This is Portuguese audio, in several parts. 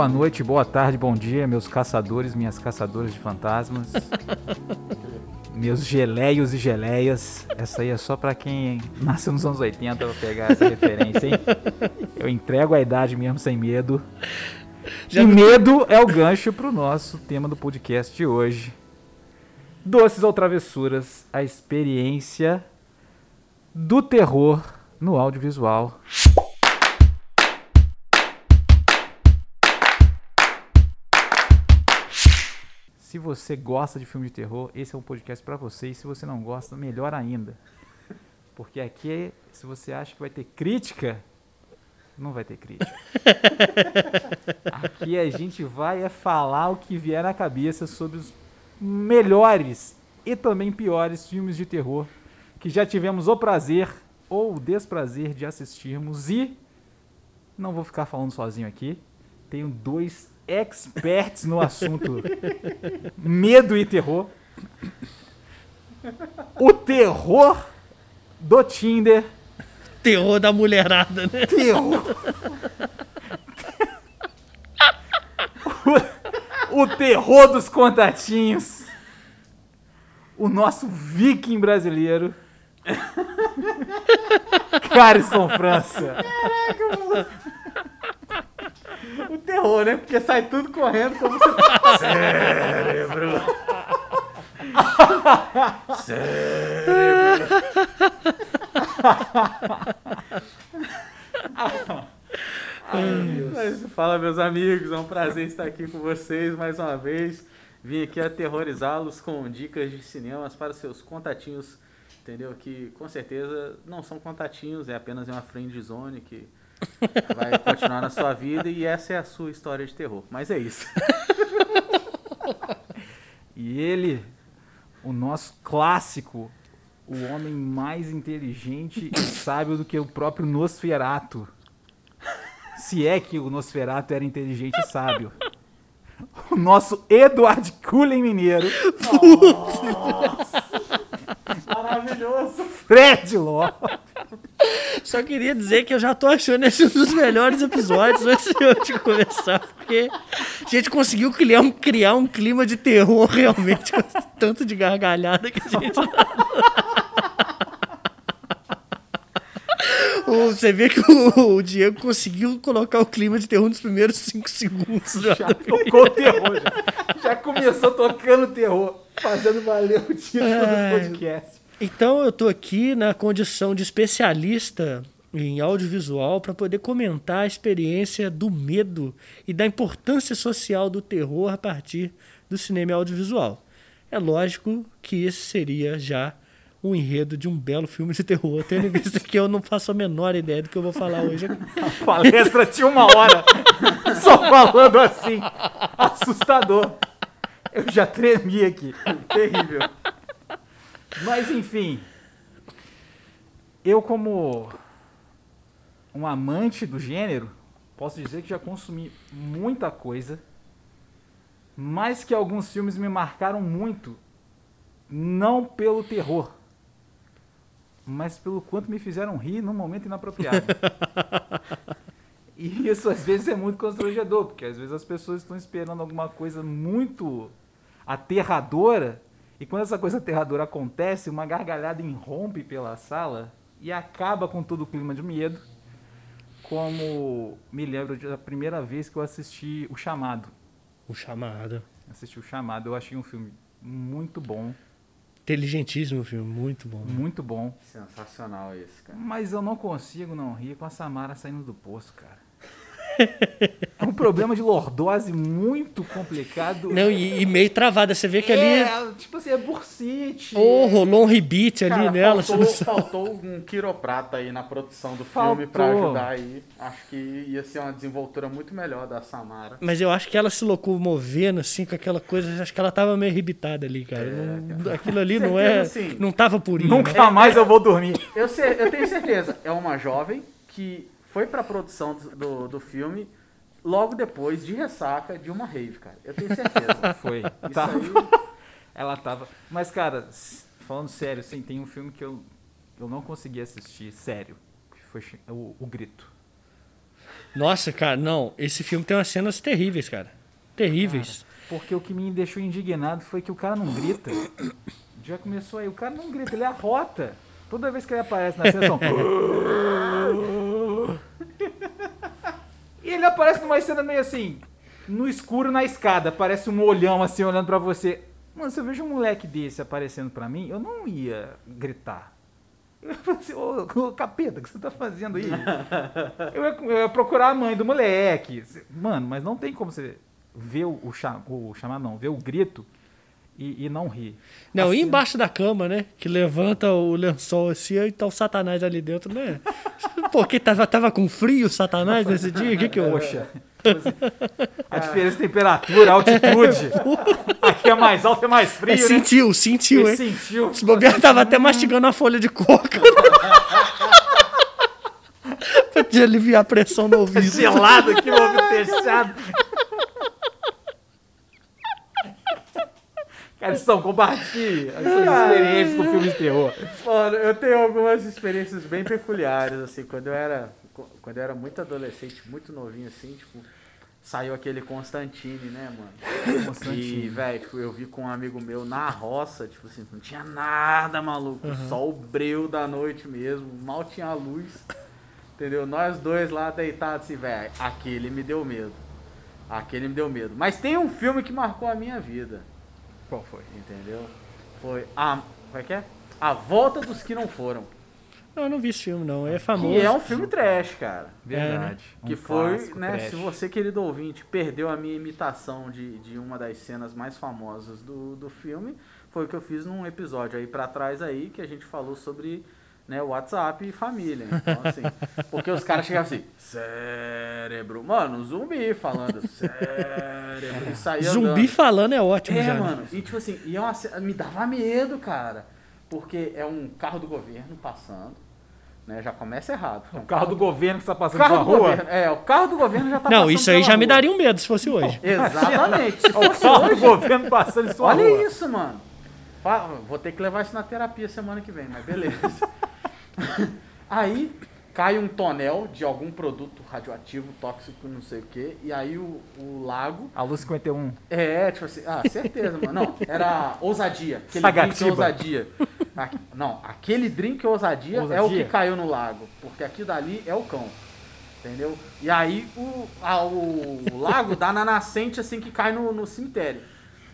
Boa noite, boa tarde, bom dia, meus caçadores, minhas caçadoras de fantasmas. meus geleios e geleias. Essa aí é só pra quem nasceu nos anos 80 pra pegar essa referência, hein? Eu entrego a idade mesmo sem medo. Já e não... medo é o gancho pro nosso tema do podcast de hoje. Doces ou travessuras, a experiência do terror no audiovisual. Se você gosta de filme de terror, esse é um podcast para você. E se você não gosta, melhor ainda. Porque aqui, se você acha que vai ter crítica, não vai ter crítica. aqui a gente vai é falar o que vier na cabeça sobre os melhores e também piores filmes de terror que já tivemos o prazer ou o desprazer de assistirmos. E não vou ficar falando sozinho aqui. Tenho dois experts no assunto medo e terror. O terror do Tinder. Terror da mulherada, né? Terror. o, o terror dos contatinhos. O nosso viking brasileiro. Carison França. Caraca, mano o terror, né? Porque sai tudo correndo como se. Cérebro! Cérebro! Ai, Fala, meus amigos, é um prazer estar aqui com vocês mais uma vez. Vim aqui aterrorizá-los com dicas de cinemas para seus contatinhos, entendeu? Que com certeza não são contatinhos, é apenas uma friend zone que vai continuar na sua vida e essa é a sua história de terror. Mas é isso. e ele, o nosso clássico, o homem mais inteligente e sábio do que o próprio Nosferato. Se é que o Nosferato era inteligente e sábio. O nosso Edward Cullen Mineiro. Nossa. Maravilhoso. Fred Lopes. Só queria dizer que eu já tô achando esse um dos melhores episódios antes de começar, porque a gente conseguiu criar um, criar um clima de terror realmente, com tanto de gargalhada que a gente. Você vê que o, o, Diego conseguiu colocar o clima de terror nos primeiros 5 segundos. Já, já tocou o terror, já. já começou tocando terror, fazendo valer o título do podcast. Então eu estou aqui na condição de especialista em audiovisual para poder comentar a experiência do medo e da importância social do terror a partir do cinema audiovisual. É lógico que esse seria já um enredo de um belo filme de terror, tendo em vista que eu não faço a menor ideia do que eu vou falar hoje. A palestra tinha uma hora só falando assim. Assustador. Eu já tremi aqui. Terrível. Mas enfim, eu como um amante do gênero, posso dizer que já consumi muita coisa, mas que alguns filmes me marcaram muito, não pelo terror, mas pelo quanto me fizeram rir num momento inapropriado. e isso às vezes é muito constrangedor, porque às vezes as pessoas estão esperando alguma coisa muito aterradora e quando essa coisa aterradora acontece, uma gargalhada irrompe pela sala e acaba com todo o clima de medo. Como me lembro da primeira vez que eu assisti O Chamado. O Chamado. Assisti O Chamado, eu achei um filme muito bom. Inteligentíssimo filme, muito bom. Muito bom. Sensacional esse, cara. Mas eu não consigo não rir com a Samara saindo do poço, cara. É um problema de lordose muito complicado. Não, e, e meio travada. Você vê que é, ali. Tipo assim, é bursite. Oh, rolou um rebite ali Cara, nela. Faltou, faltou um quiroprata aí na produção do faltou. filme pra ajudar aí. Acho que ia ser uma desenvoltura muito melhor da Samara. Mas eu acho que ela se locomovendo assim com aquela coisa. Acho que ela tava meio rebitada ali, cara. É, não. Aquilo ali não é. Assim, não tava purinho. Nunca né? mais eu vou dormir. Eu, sei, eu tenho certeza. É uma jovem que foi pra produção do, do, do filme logo depois de ressaca de uma rave, cara. Eu tenho certeza. Foi. Isso tava. Aí... Ela tava. Mas, cara, falando sério, assim, tem um filme que eu, eu não consegui assistir, sério. Que foi o, o Grito. Nossa, cara, não. Esse filme tem umas cenas terríveis, cara. Terríveis. Porque o que me deixou indignado foi que o cara não grita. Já começou aí, o cara não grita, ele arrota. Toda vez que ele aparece na cena, são... E ele aparece numa cena meio assim, no escuro na escada, parece um olhão assim olhando pra você. Mano, se eu vejo um moleque desse aparecendo pra mim, eu não ia gritar. Eu ia falar assim, ô, ô capeta, o que você tá fazendo aí? Eu ia, eu ia procurar a mãe do moleque. Mano, mas não tem como você ver o, o, cha- o chamar, não, ver o grito e, e não rir. Não, e Assim, embaixo da cama, né? Que levanta o lençol assim e tá o Satanás ali dentro, né? Porque tava, tava com frio o Satanás nesse dia? O que que eu... Poxa. A diferença de temperatura, altitude. Aqui é mais alto, é mais frio, É, né? sentiu, sentiu, Ele hein? sentiu. Esse bobear tava até mastigando a folha de coca. pra te aliviar a pressão no ouvido. Gelado aqui, o ouvido fechado. Cara, São, compartilhe as suas experiências com filmes de terror. Mano, eu tenho algumas experiências bem peculiares, assim, quando eu era. Quando eu era muito adolescente, muito novinho, assim, tipo, saiu aquele Constantine, né, mano? Constantine. E, velho, tipo, eu vi com um amigo meu na roça, tipo assim, não tinha nada, maluco. Só o breu da noite mesmo, mal tinha luz. Entendeu? Nós dois lá deitados assim, velho, aquele me deu medo. Aquele me deu medo. Mas tem um filme que marcou a minha vida. Qual foi? Entendeu? Foi a. Como é que é? A Volta dos Que Não Foram. Não, eu não vi esse filme, não. É famoso. Que é um filme trash, cara. Verdade. Que Um foi, clássico né? trash. Se você, querido ouvinte, perdeu a minha imitação de, de uma das cenas mais famosas do, do filme, foi o que eu fiz num episódio aí pra trás aí, que a gente falou sobre né, WhatsApp e família. Então, assim, porque os caras chegavam assim, cérebro. Mano, um zumbi falando, cérebro. E saía Zumbi andando. falando é ótimo É, já. né? mano. E tipo assim, e é uma me dava medo, cara. Porque é um carro do governo passando. Né? Já começa errado. É O carro do governo que está o passando carro pela do rua. governo. É, o carro do governo já tá Não, passando isso aí já me rua. daria um medo se fosse hoje. Exatamente. Se O carro do hoje, governo passando em sua olha rua. isso, mano. Vou ter que levar isso na terapia semana que vem, mas beleza. aí cai um tonel de algum produto radioativo, tóxico, não sei o quê, e aí o, o lago A Luz 51. É, tipo assim, ah, certeza, mano. Não, era ousadia. Aquele Sagatiba. drink ousadia. Aqui- não, aquele drink ousadia, é o Ousadia? que caiu no lago. Porque aqui dali é o cão. Entendeu? E aí o, a- o, lago dá na nascente assim que cai no, no cemitério.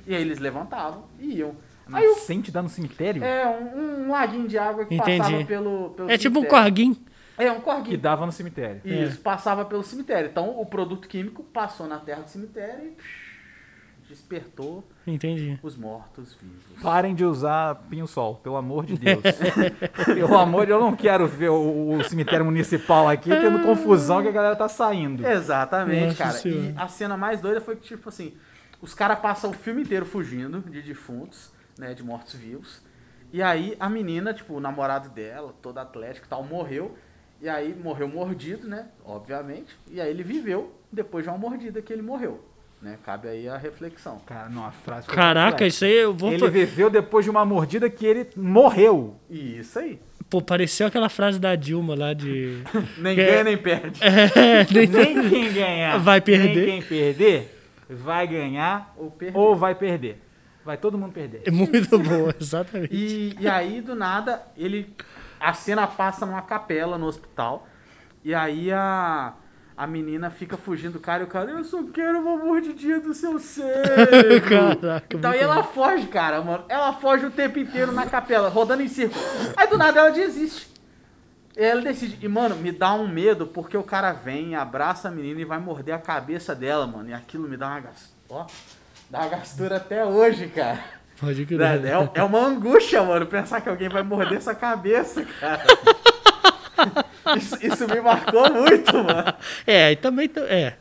E aí eles levantavam e iam. Nascente dá no cemitério? é um, um laguinho de água que Entendi. passava pelo, pelo É tipo um cemitério. corguinho. É, um Que corguinho. dava no cemitério. Isso, passava pelo cemitério. Então o produto químico passou na terra do cemitério e despertou Entendi. os mortos-vivos. Parem de usar pinho-sol, pelo amor de Deus. pelo amor de eu não quero ver o, o cemitério municipal aqui tendo confusão que a galera tá saindo. Exatamente, Nossa cara. Senhora. E a cena mais doida foi que, tipo assim, os caras passam o filme inteiro fugindo de defuntos, né, de mortos-vivos. E aí a menina, tipo, o namorado dela, toda atlética e tal, morreu. E aí morreu mordido, né, obviamente. E aí ele viveu depois de uma mordida que ele morreu, né? Cabe aí a reflexão. Cara, não, a frase Caraca, isso aí eu vou. Ele viveu depois de uma mordida que ele morreu. E isso aí. Pô, pareceu aquela frase da Dilma lá de. Nem É. ganha nem perde. É, nem- Nem quem ganhar Vai perder. nem quem perder vai ganhar Ou perder. ou vai perder. Vai todo mundo perder. É muito boa, exatamente. E, e aí, do nada, ele. A cena passa numa capela no hospital. E aí a, a menina fica fugindo do cara e o cara, eu só quero uma mordidinha do seu cérebro. Caraca, então muito ela foge, cara, mano. Ela foge o tempo inteiro na capela, rodando em círculo. Aí do nada ela desiste. E ela decide, e mano, me dá um medo porque o cara vem, abraça a menina e vai morder a cabeça dela, mano. E aquilo me dá uma. Ó, dá uma gastura até hoje, cara. Pode crer. É, é- é uma angústia, mano, pensar que alguém vai morder essa cabeça, cara. Isso, isso me marcou muito, mano. É, e também. É.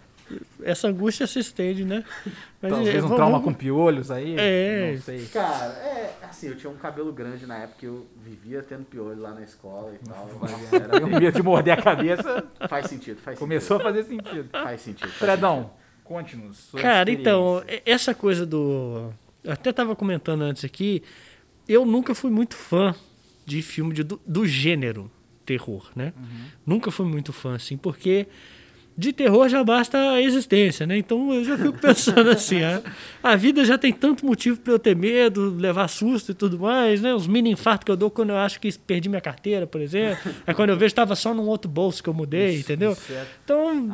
Essa angústia se estende, né? Mas, Talvez é, um vamos- trauma com piolhos aí. É. Não sei. Cara, é assim, eu tinha um cabelo grande na época, eu vivia tendo piolho lá na escola e tal. Nossa, era Eu medo de morder a cabeça. Faz sentido, faz Começou a fazer sentido. sentido. Faz sentido. faz Fredão, conte-nos. Cara, então, essa coisa do. Eu até tava comentando antes aqui. Eu nunca fui muito fã de filme de- do, do gênero terror, né? Nunca fui muito fã, assim, porque de terror já basta a existência, né? Então eu já fico pensando assim, a, a vida já tem tanto motivo para eu ter medo, levar susto e tudo mais, né? Os mini infartos que eu dou quando eu acho que perdi minha carteira, por exemplo. é quando eu vejo estava só num outro bolso que eu mudei, Isso, entendeu? isso é Então,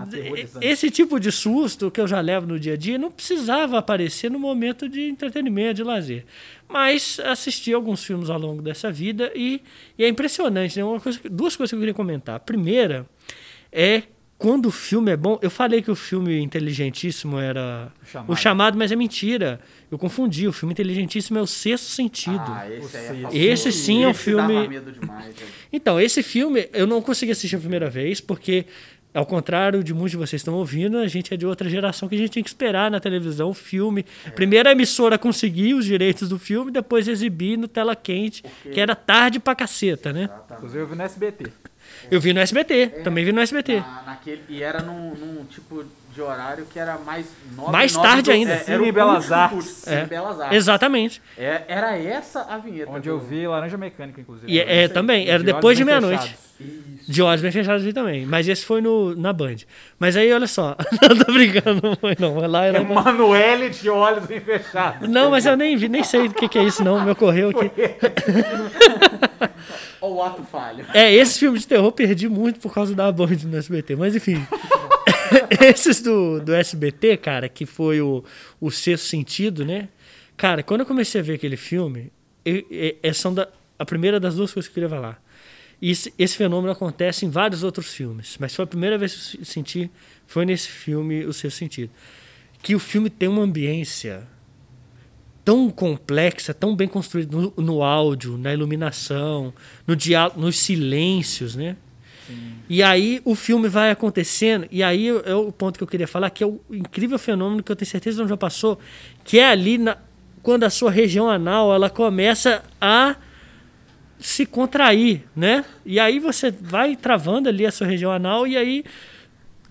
esse tipo de susto que eu já levo no dia a dia não precisava aparecer no momento de entretenimento, de lazer. Mas assisti alguns filmes ao longo dessa vida e, e é impressionante, né? Uma coisa, duas coisas que eu queria comentar. A primeira é quando o filme é bom. Eu falei que o filme Inteligentíssimo era O Chamado. o chamado, mas é mentira. Eu confundi. O filme Inteligentíssimo é o sexto sentido. Ah, esse aí é Esse sim é um Esse filme- dava medo demais. Então, esse filme eu não consegui assistir a primeira vez, porque, ao contrário de muitos de vocês estão ouvindo, a gente é de outra geração que a gente tinha que esperar na televisão o filme. Primeiro a emissora conseguir os direitos do filme, depois exibir no tela quente, que era tarde pra caceta, né? Inclusive eu vi no SBT. Eu vi no SBT, também vi no SBT. Na- naquele, e era num, num tipo de horário que era mais nove, Mais nove tarde do- ainda. É, era o Belas Artes. É. Belas Artes. Exatamente. É, era essa a vinheta. Onde eu vi Laranja Mecânica, inclusive. E é, é, também, era De depois de meia-noite. De olhos bem fechados ali também. Mas esse foi no, na Band. Mas aí, olha só. não tô brincando, não foi não. Lá era. Emanuele de olhos bem fechados. Não, mas eu nem vi, nem sei o que, que é isso, não. Me ocorreu aqui. O ato falho. É, esse filme de terror perdi muito por causa da Band no SBT. Mas enfim. Esses do, do SBT, cara, que foi o, o Sexto Sentido, né? Cara, quando eu comecei a ver aquele filme, eu, é, são a primeira das duas coisas que eu queria falar. Esse, esse fenômeno acontece em vários outros filmes, mas foi a primeira vez que eu senti, foi nesse filme O Sexto Sentido. Que o filme tem uma ambiência tão complexa, tão bem construída no, no áudio, na iluminação, no diálogo, nos silêncios, né? E aí o filme vai acontecendo, e aí é o ponto que eu queria falar, que é o incrível fenômeno que eu tenho certeza não já passou, que é ali na- quando a sua região anal ela começa a se contrair, né? E aí você vai travando ali a sua região anal, e aí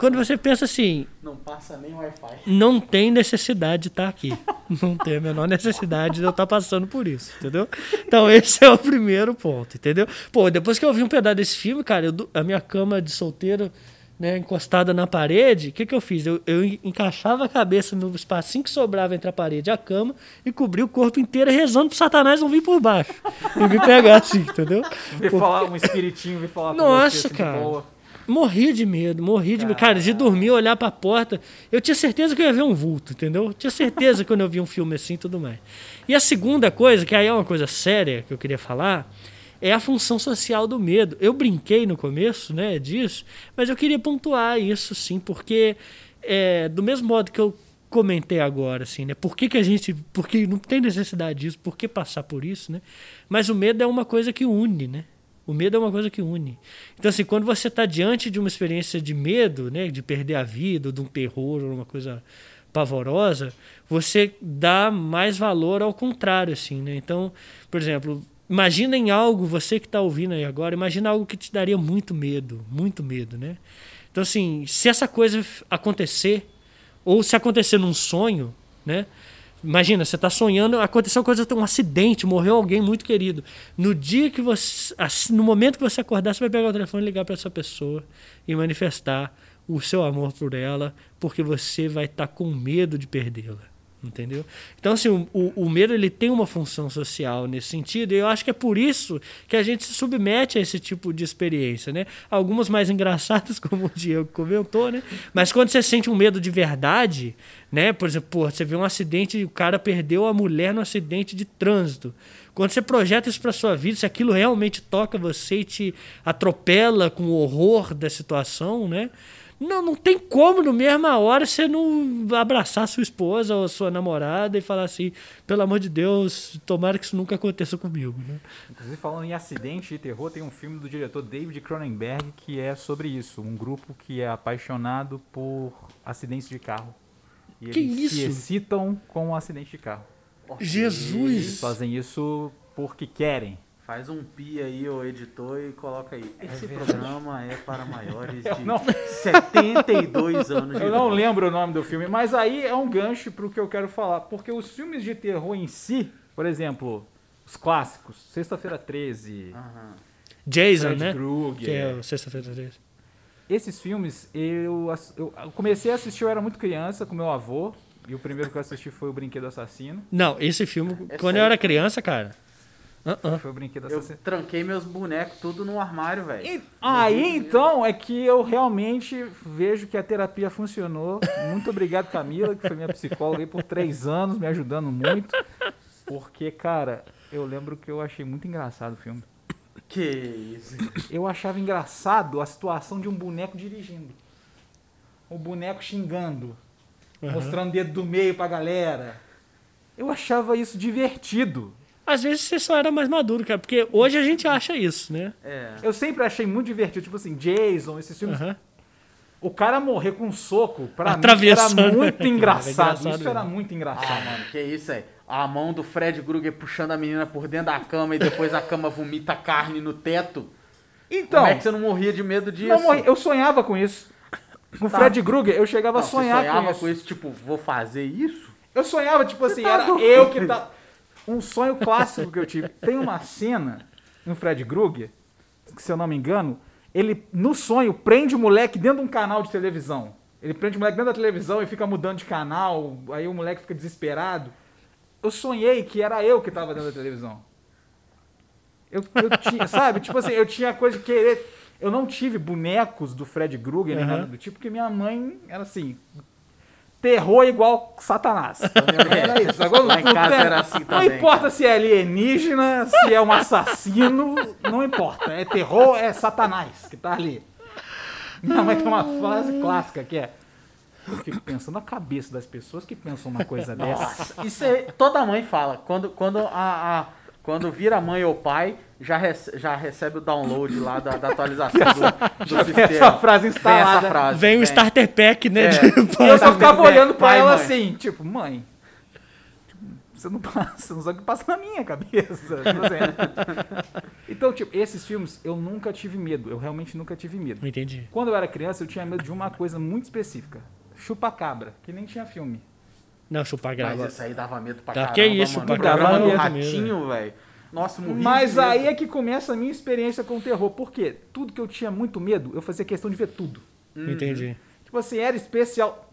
quando você pensa assim, Não passa nem Wi-Fi. não tem necessidade de estar aqui. Não tem a menor necessidade de eu estar passando por isso, entendeu? Então, esse é o primeiro ponto, entendeu? Pô, depois que eu vi um pedaço desse filme, cara, eu a minha cama de solteiro, né, encostada na parede, o que, que eu fiz? Eu, eu en- encaixava a cabeça no espacinho que sobrava entre a parede e a cama e cobri o corpo inteiro rezando pro Satanás não vir por baixo e me pegar assim, entendeu? Vi falar um espiritinho, vi falar com Nossa, você, assim, de cara. Boa. Morria de medo, morria de medo. Cara, de dormir, olhar pra porta. Eu tinha certeza que eu ia ver um vulto, entendeu? Eu tinha certeza quando eu vi um filme assim e tudo mais. E a segunda coisa, que aí é uma coisa séria que eu queria falar, é a função social do medo. Eu brinquei no começo, né, disso, mas eu queria pontuar isso sim, porque é, do mesmo modo que eu comentei agora, assim, né? Por que, que a gente. Porque não tem necessidade disso, por que passar por isso, né? Mas o medo é uma coisa que une, né? O medo é uma coisa que une. Então, assim, quando você está diante de uma experiência de medo, né, de perder a vida, de um terror, ou uma coisa pavorosa, você dá mais valor ao contrário, assim, né? Então, por exemplo, imagina em algo, você que está ouvindo aí agora, imagina algo que te daria muito medo, muito medo, né? Então, assim, se essa coisa acontecer, ou se acontecer num sonho, né? Imagina, você está sonhando, aconteceu coisa, um acidente, morreu alguém muito querido. No dia que você, no momento que você acordar, você vai pegar o telefone e ligar para essa pessoa e manifestar o seu amor por ela, porque você vai estar com medo de perdê-la. Entendeu? Então, assim, o, o, medo ele tem uma função social nesse sentido, e eu acho que é por isso que a gente se submete a esse tipo de experiência, né? Algumas mais engraçadas, como o Diego comentou, né? Mas quando você sente um medo de verdade, né? Por exemplo, você vê um acidente e o cara perdeu a mulher no acidente de trânsito. Quando você projeta isso para sua vida, se aquilo realmente toca você e te atropela com o horror da situação, né? Não, não tem como, no mesma hora, você não abraçar sua esposa ou sua namorada e falar assim, pelo amor de Deus, tomara que isso nunca aconteça comigo. Né? Inclusive, falando em acidente e terror, tem um filme do diretor David Cronenberg que é sobre isso. Um grupo que é apaixonado por acidentes de carro. E Que eles se isso? excitam com um acidente de carro. Jesus! Eles fazem isso porque querem. Faz um pi aí, ô editor, e coloca aí. Esse programa é para maiores de não- 72 anos de Eu não idade. lembro o nome do filme, mas aí é um gancho pro que eu quero falar. Porque os filmes de terror em si, por exemplo, os clássicos, Sexta-feira 13, Aham. Jason, Fred né? Krueger, Que é o Sexta-feira 13. esses filmes, eu, eu comecei a assistir, eu era muito criança, com meu avô. E o primeiro que eu assisti foi o Brinquedo Assassino. Não, esse filme, Esse quando aí- eu era criança, cara. Uh-uh. Foi o Brinquedo Eu Assassino. tranquei meus bonecos tudo no armário, velho. E- aí então é que eu realmente vejo que a terapia funcionou. Muito obrigado, Camila, que foi minha psicóloga aí por três anos, me ajudando muito. Porque, cara, eu lembro que eu achei muito engraçado o filme. Que isso. Eu achava engraçado a situação de um boneco dirigindo. O boneco xingando, Aham. mostrando o dedo do meio pra galera. Eu achava isso divertido. Às vezes você só era mais maduro, cara, porque hoje a gente acha isso, né? É. Eu sempre achei muito divertido, tipo assim, Jason, esses filmes. O cara morrer com um soco, pra mim, Atravessando. era muito Era engraçado. engraçado Isso era muito Ah, engraçado. mano, que isso aí. A mão do Fred Krueger puxando a menina por dentro da cama e depois a cama vomita carne no teto. Então, Como é que você não morria de medo disso? não morri- eu sonhava com isso. Com o Tá. Fred Krueger, eu chegava Não, a sonhar você sonhava com, isso. com isso, tipo, vou fazer isso? Eu sonhava, tipo assim, tá era doido. eu que tá. Um sonho clássico que eu tive. Tem uma cena no Fred Krueger, que se eu não me engano, ele, no sonho, prende o moleque dentro de um canal de televisão. Ele prende o moleque dentro da televisão e fica mudando de canal, aí o moleque fica desesperado. Eu sonhei que era eu que tava dentro da televisão. Eu, eu tinha, sabe? Tipo assim, eu tinha coisa de querer. Eu não tive bonecos do Fred Krueger nem Aham. nada do tipo, porque minha mãe era assim. Terror igual Satanás. Era isso. Agora, Lá em não casa tem- era assim Não também, importa se é alienígena, se é um assassino, não importa. É terror, é Satanás que tá ali. Minha mãe tem uma frase clássica que é. Eu fico pensando na cabeça das pessoas que pensam uma coisa dessa. Nossa, isso é, toda mãe fala. Quando, quando, a, a- quando vira mãe ou pai, já, rece- já recebe o download lá da, da atualização do, do sistema. essa frase Vem instalada. essa frase. Vem o starter pack, né? É. de- E eu só ficava olhando pra pai, ela mãe. assim, tipo, mãe. tipo, Você não, passa, você não sabe o que passa na minha cabeça. Tipo assim. Então, tipo, esses filmes eu nunca tive medo. Eu realmente nunca tive medo. Entendi. Quando eu era criança, eu tinha medo de uma coisa muito específica. Chupa-cabra, que nem tinha filme. Não, chupar Mas grava. isso aí dava medo pra Tá, caramba, que isso, mano. programa dava do medo Ratinho, velho. Nossa, morri Mas de medo. aí é que começa a minha experiência com o terror. Por quê? Tudo que eu tinha muito medo, eu fazia questão de ver tudo. Entendi. Tipo assim, era especial.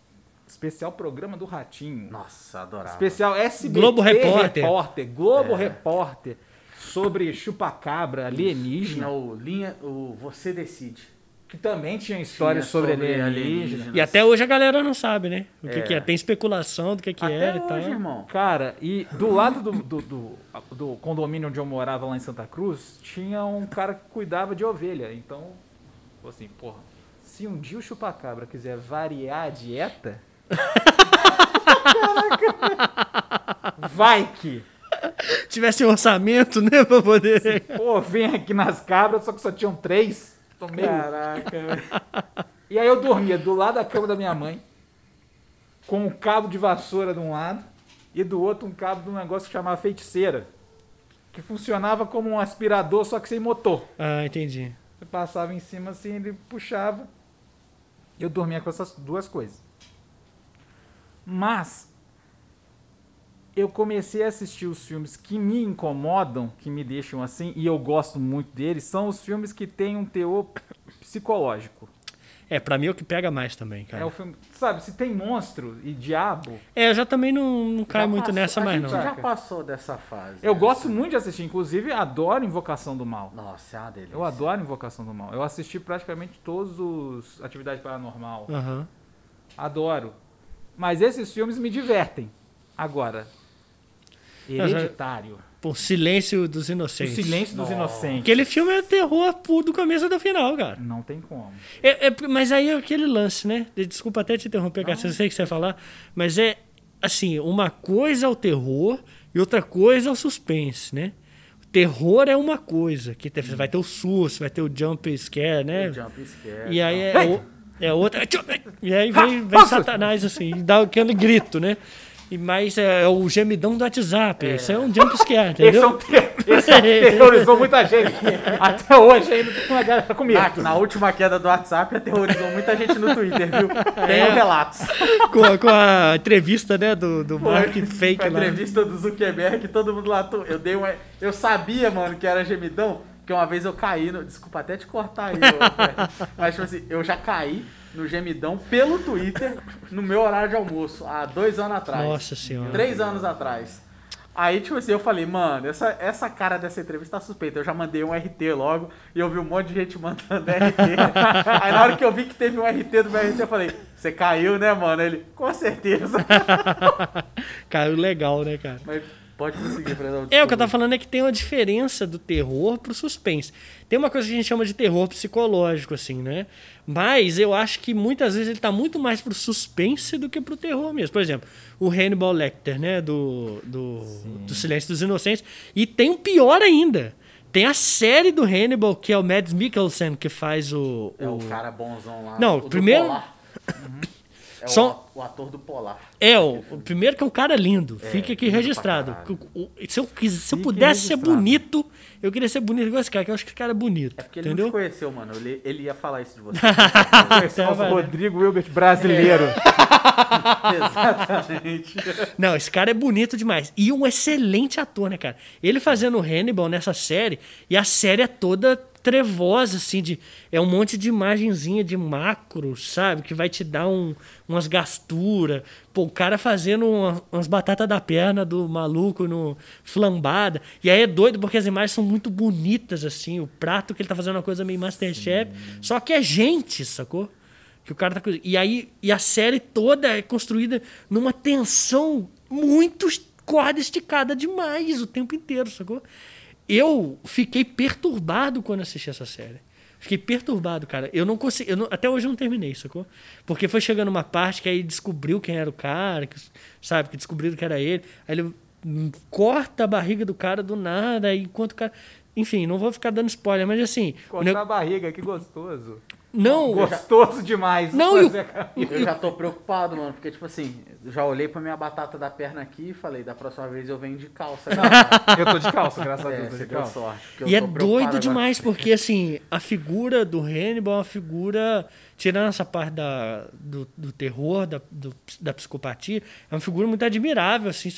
Especial programa do Ratinho. Nossa, adorava. Especial SBT Globo Repórter. Repórter, Globo É. Repórter. Sobre chupacabra, alienígena. o linha, o Você Decide. Que também tinha histórias Tinha sobre, sobre alienígena. alienígena. E até hoje a galera não sabe, né? O que, É. que é. Tem especulação do que, que Até era e hoje, tal. irmão. Cara, e do lado do, do, do, do condomínio onde eu morava lá em Santa Cruz, tinha um cara que cuidava de ovelha. Então, assim, porra, se um dia o chupacabra quiser variar a dieta. Caraca. Vai que! Tivesse um orçamento, né? Pra poder. Pô, vem aqui nas cabras, só que só tinham três. Tô meio- Caraca. E aí eu dormia do lado da cama da minha mãe, com um cabo de vassoura de um lado e do outro um cabo de um negócio que chamava feiticeira, que funcionava como um aspirador, só que sem motor. Ah, entendi. Você passava em cima assim, ele puxava. Eu dormia com essas duas coisas. Mas eu comecei a assistir os filmes que me incomodam, que me deixam assim, e eu gosto muito deles, são os filmes que têm um teor psicológico. É, pra mim é o que pega mais também, cara. É o filme, sabe, se tem monstro e diabo, É, eu já também não, não caio muito passou- nessa a mais, gente não. já passou dessa fase. eu né? gosto muito de assistir, inclusive adoro Invocação do Mal. Nossa, é uma delícia. Eu adoro Invocação do Mal. Eu assisti praticamente todos os Atividade Paranormal. Aham. Adoro. Mas esses filmes me divertem. Agora, Hereditário. Pô, Silêncio dos O Inocentes. Silêncio dos Nossa. Inocentes. Aquele filme é terror puro do começo até o final, cara. Não tem como. É, é- mas aí é aquele lance, né? Desculpa até te interromper, cara, eu sei que você vai falar, mas é assim, uma coisa é o terror e outra coisa é o suspense, né? O terror é uma coisa, que te- vai ter o susto, vai ter o jump scare, né? O Jump Scare. E aí não. é, o- é outra. E aí vem, vem! Satanás, assim, e dá aquele grito, né? E mais é, é o gemidão do WhatsApp. Isso é um jump scare, Esse, é entendeu? um ter... Esse é um terrorizou muita gente. Até hoje ainda tem uma galera comigo. Na, na última queda do WhatsApp, aterrorizou muita gente no Twitter, viu? Tenho É. relatos. com, a- com a entrevista, né, do, do Mark fake a lá. entrevista do Zuckerberg, todo mundo lá. Eu dei uma. Eu sabia, mano, que era gemidão. Porque uma vez eu caí, no, desculpa até te cortar aí, ô, mas tipo assim, eu já caí no gemidão pelo Twitter no meu horário de almoço, há dois anos atrás. Nossa senhora. Três anos atrás. Aí, tipo assim, eu falei, mano, essa, essa cara dessa entrevista tá suspeita. Eu já mandei um RT logo e eu vi um monte de gente mandando RT. Aí na hora que eu vi que teve um RT do meu RT, eu falei, você caiu, né, mano? Ele, com certeza. Caiu legal, né, cara? Mas pode conseguir, Fredão. É, o que eu tava falando é que tem uma diferença do terror pro suspense. Tem uma coisa que a gente chama de terror psicológico, assim, né? Mas eu acho que muitas vezes ele tá muito mais pro suspense do que pro terror mesmo. Por exemplo, o Hannibal Lecter, né? Do, do, do Silêncio dos Inocentes. E tem um pior ainda. Tem a série do Hannibal, que é o Mads Mikkelsen, que faz o. É o cara bonzão lá. Não, o primeiro-. É Só- o, ator do Polar. É, o, o primeiro que é um cara lindo. Fica aqui lindo registrado. Se eu, quis- se eu pudesse ser bonito, eu queria ser bonito igual esse cara, que eu acho que esse cara é bonito. É porque ele entendeu? não te conheceu, mano. Ele, ele ia falar isso de você. É o vai. Rodrigo Wilbert brasileiro. Exatamente. Não, esse cara é bonito demais. E um excelente ator, né, cara? Ele fazendo o Hannibal nessa série, e a série é toda trevosa, assim, de, é um monte de imagenzinha de macro, sabe? Que vai te dar um, umas gasturas. Pô, o cara fazendo uma- umas batatas da perna do maluco no flambada. E aí é doido porque as imagens são muito bonitas, assim. O prato que ele tá fazendo é uma coisa meio Masterchef. Só que é gente, sacou? Que o cara tá. E aí, e a série toda é construída numa tensão muito corda esticada demais o tempo inteiro, sacou? Eu fiquei perturbado quando assisti essa série. Fiquei perturbado, cara. Eu não consegui. eu não- até hoje eu não terminei, sacou? Porque foi chegando uma parte que aí descobriu quem era o cara, que, sabe? Que descobriram que era ele. Aí ele hum, corta a barriga do cara do nada, enquanto o cara. Enfim, não vou ficar dando spoiler, mas assim. Cortar neg- a barriga, que gostoso. Não, Gostoso demais. Não, e a- Eu já tô preocupado, mano, porque, tipo assim, eu já olhei pra minha batata da perna aqui e falei, da próxima vez eu venho de calça. Eu tô de calça, graças a É, Deus. tô você de calça. sorte. porque eu E é doido agora. demais, porque assim, a figura do Hannibal é uma figura, tirando essa parte da, do, do terror, da, do- da psicopatia, é uma figura muito admirável, assim.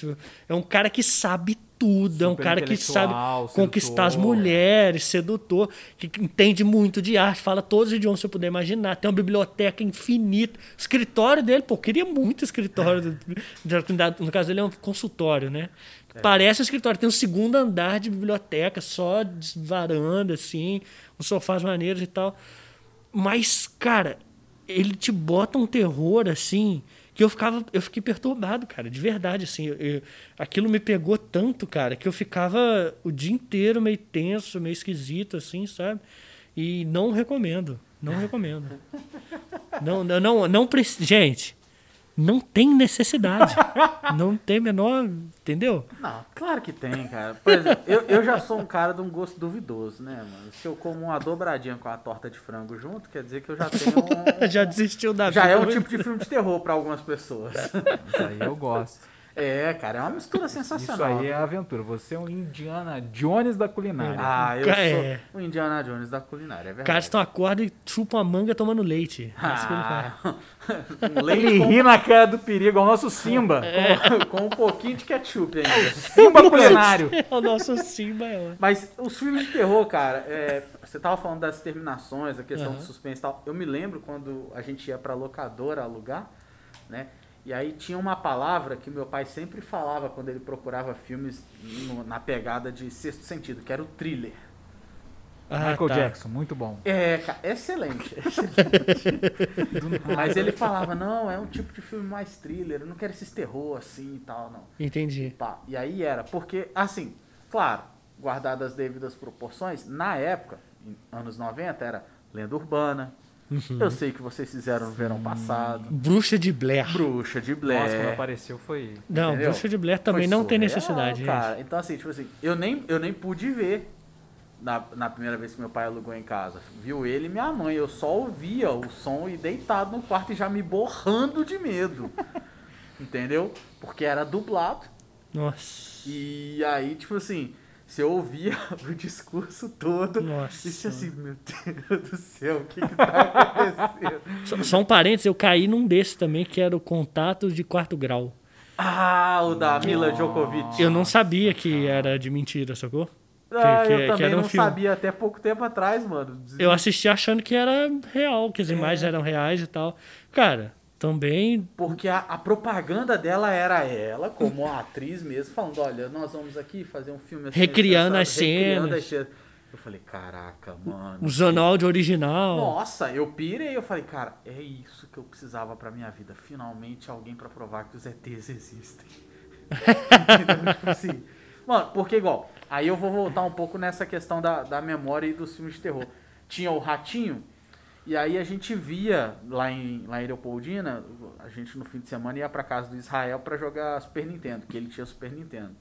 É um cara que sabe tudo, é um cara que sabe intelectual, conquistar as sedutor. mulheres, sedutor, que entende muito de arte, fala todos os idiomas que você puder imaginar, tem uma biblioteca infinita. O escritório dele, pô, queria muito escritório. do- no caso dele é um consultório, né? Parece um escritório, tem um segundo andar de biblioteca, só de varanda, assim, uns sofás maneiros e tal. Mas, cara, ele te bota um terror assim que eu ficava, eu fiquei perturbado, cara, de verdade, assim. eu- eu- aquilo me pegou tanto, cara, que eu ficava o dia inteiro meio tenso, meio esquisito, assim, sabe? E não recomendo, não recomendo. Não, não, não, não gente, não tem necessidade, não tem menor, entendeu? Não, claro que tem, cara. Por exemplo, eu, eu já sou um cara de um gosto duvidoso, né, mano? Se eu como uma dobradinha com a torta de frango junto, quer dizer que eu já tenho um... Já desistiu da Já é um vida. tipo de filme de terror pra algumas pessoas. Isso aí eu gosto. É, cara, é uma mistura Isso sensacional. aí é aventura. Você é um Indiana Jones da culinária. Ah, eu É. sou o Indiana Jones da culinária, é verdade. Caras estão acorda e chupam a manga tomando leite. É isso. Ah, um leite Ele com, ri na cara do perigo, é o nosso Simba. com, com um pouquinho de ketchup ainda. Simba culinário. É o nosso Simba, é. Mas os filmes de terror, cara, é, você tava falando das terminações, a questão Aham. do suspense e tal. Eu me lembro quando a gente ia pra locadora alugar, né? E aí tinha uma palavra que meu pai sempre falava quando ele procurava filmes no- na pegada de sexto sentido, que era o thriller. Ah, Michael tá. Jackson, muito bom. É, cara, excelente. excelente. Mas ele falava, não, é um tipo de filme mais thriller, eu não quero esses terror assim e tal, não. Entendi. Pá, E aí era, porque, assim, claro, guardadas as devidas proporções, na época, em anos 90, era lenda urbana. Uhum. Eu sei que vocês fizeram no verão passado. Bruxa de Blair. Bruxa de Blair. Nossa, quando apareceu foi. Não, Entendeu? Bruxa de Blair também Foi não tem surreal, necessidade, gente. cara. Então, assim, tipo assim, eu nem, eu nem pude ver na, na primeira vez que meu pai alugou em casa. Viu ele e minha mãe. Eu só ouvia o som e deitado no quarto e já me borrando de medo. Entendeu? Porque era dublado. Nossa. E aí, tipo assim, você ouvia o discurso todo Nossa. e você assim, meu Deus do céu, o que que tá acontecendo? Só, só um parênteses, eu caí num desses também, que era o contato de quarto grau. Ah, o da Mila Djokovic. Eu não sabia que era de mentira, sacou? Ah, que- eu que também era um não filme. sabia até pouco tempo atrás, mano. Eu assisti achando que era real, que as imagens eram reais e tal. Cara, também. Porque a, a propaganda dela era ela, como atriz mesmo, falando, olha, nós vamos aqui fazer um filme assim. Recriando as cenas. as cenas. Eu falei, caraca, mano. Usando áudio original. Nossa, eu pirei, eu falei, cara, é isso que eu precisava pra minha vida. Finalmente alguém pra provar que os ETs existem. Tipo assim. Mano, porque igual, aí eu vou voltar um pouco nessa questão da, da memória e dos filmes de terror. Tinha o Ratinho, e aí a gente via lá em, lá em Leopoldina, a gente no fim de semana ia pra casa do Israel pra jogar Super Nintendo, que ele tinha Super Nintendo.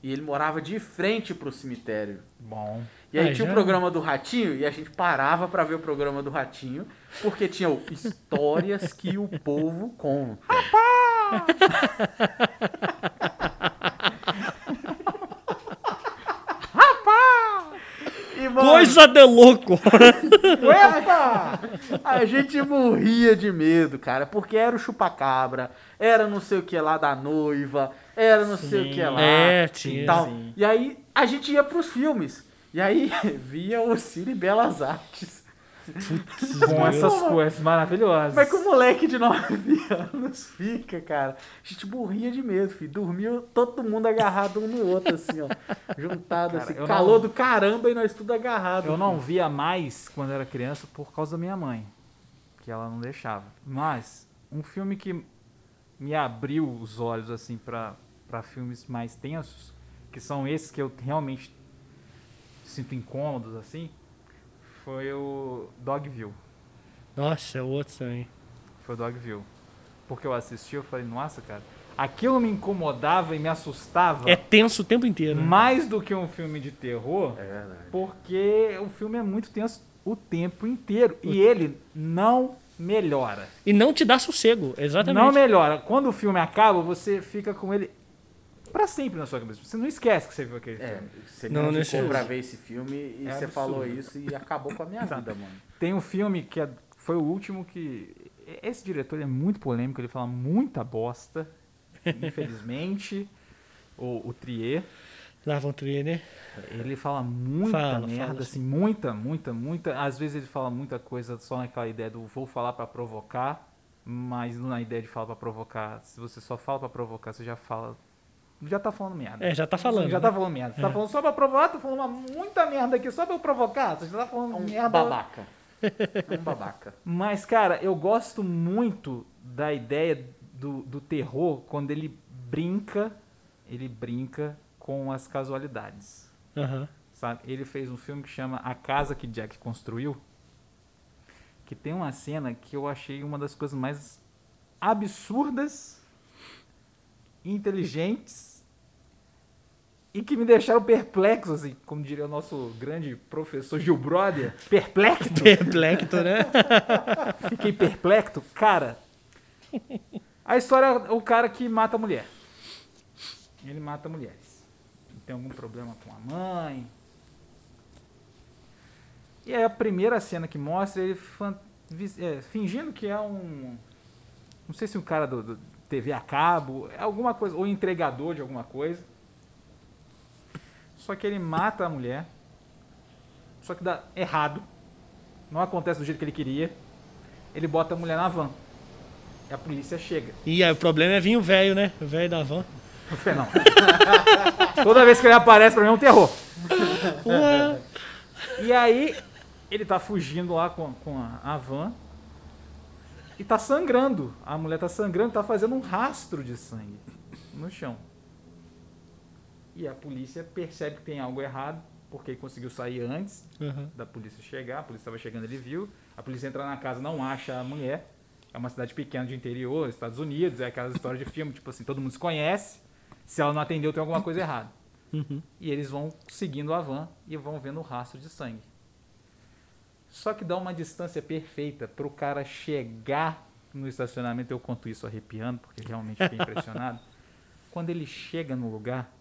E ele morava de frente pro cemitério. Bom. E aí Ah, tinha já? o programa do Ratinho e a gente parava pra ver o programa do Ratinho, porque tinha o histórias que o povo conta. E, mano, Coisa de louco! Epa! A gente morria de medo, cara, porque era o chupacabra, era não sei o que lá da noiva, era não sei o Sim. que lá. É, e tinha, tal. sim. E aí a gente ia pros filmes. E aí via o Cine Belas Artes. Com essas coisas maravilhosas. Mas que o moleque de 9 anos fica, cara. A gente morria de medo, filho. Dormia todo mundo agarrado um no outro, assim, ó. Juntado, Cara, assim. Calor não- do caramba e nós tudo agarrado. Eu não via mais quando era criança por causa da minha mãe, que ela não deixava. Mas um filme que me abriu os olhos assim para para filmes mais tensos, que são esses que eu realmente sinto incômodos assim, foi o Dogville. Nossa, é outro também. Foi o Dogville. Porque eu assisti, eu falei, nossa, cara, aquilo me incomodava e me assustava É tenso o tempo inteiro. né? mais do que um filme de terror. É verdade. Porque o filme é muito tenso o tempo inteiro. E ele não melhora. E não te dá sossego, exatamente. Não melhora. Quando o filme acaba, você fica com ele pra sempre na sua cabeça. Você não esquece que você viu aquele É, filme. você Não, não, pra ver esse filme e É você absurdo. falou isso e acabou com a minha vida, mano. Tem um filme que é- foi o último que. Esse diretor é muito polêmico, ele fala muita bosta. Infelizmente. o, o Trier. Lá vão né? Ele fala muita Fala, merda, fala, assim, muita, muita, muita. Às vezes ele fala muita coisa só naquela ideia do vou falar pra provocar, mas não na ideia de falar pra provocar. Se você só fala pra provocar, você já fala. Já tá falando merda. É, já tá falando. Já né? tá falando merda. Você tá falando só pra provocar, tô falando uma, muita merda aqui só pra eu provocar. Você já tá falando Um merda. babaca. Um babaca. Mas, cara, eu gosto muito da ideia do, do terror quando ele brinca, ele brinca com as casualidades Aham. sabe? Ele fez um filme que chama A Casa que Jack Construiu, que tem uma cena que eu achei uma das coisas mais absurdas, inteligentes e que me deixaram perplexo, assim, como diria o nosso grande professor Gil Brother, perplexo. Perplexo, né? Fiquei perplexo, cara. A história é o cara que mata a mulher. Ele mata mulheres. Tem algum problema com a mãe. E aí a primeira cena que mostra ele é, fingindo que é um. Não sei se um cara do, do TV a cabo, é alguma coisa, ou entregador de alguma coisa. Só que ele mata a mulher. Só que dá errado. Não acontece do jeito que ele queria. Ele bota a mulher na van. E a polícia chega. E aí o problema é vir o velho, né? O velho da van. Não. Toda vez que ele aparece pra mim é um terror. Ué. E aí, ele tá fugindo lá com, com a, a van. E tá sangrando. A mulher tá sangrando, tá fazendo um rastro de sangue no chão. E a polícia percebe que tem algo errado, porque ele conseguiu sair antes Aham. da polícia chegar. A polícia estava chegando, ele viu. A polícia entra na casa, não acha a mulher. É uma cidade pequena de interior, Estados Unidos, é aquelas histórias de filme, tipo assim, todo mundo se conhece. Se ela não atendeu, tem alguma coisa errada. Uhum. E eles vão seguindo a van e vão vendo o rastro de sangue. Só que dá uma distância perfeita para o cara chegar no estacionamento. Eu conto isso arrepiando, porque realmente fiquei impressionado. Quando ele chega no lugar,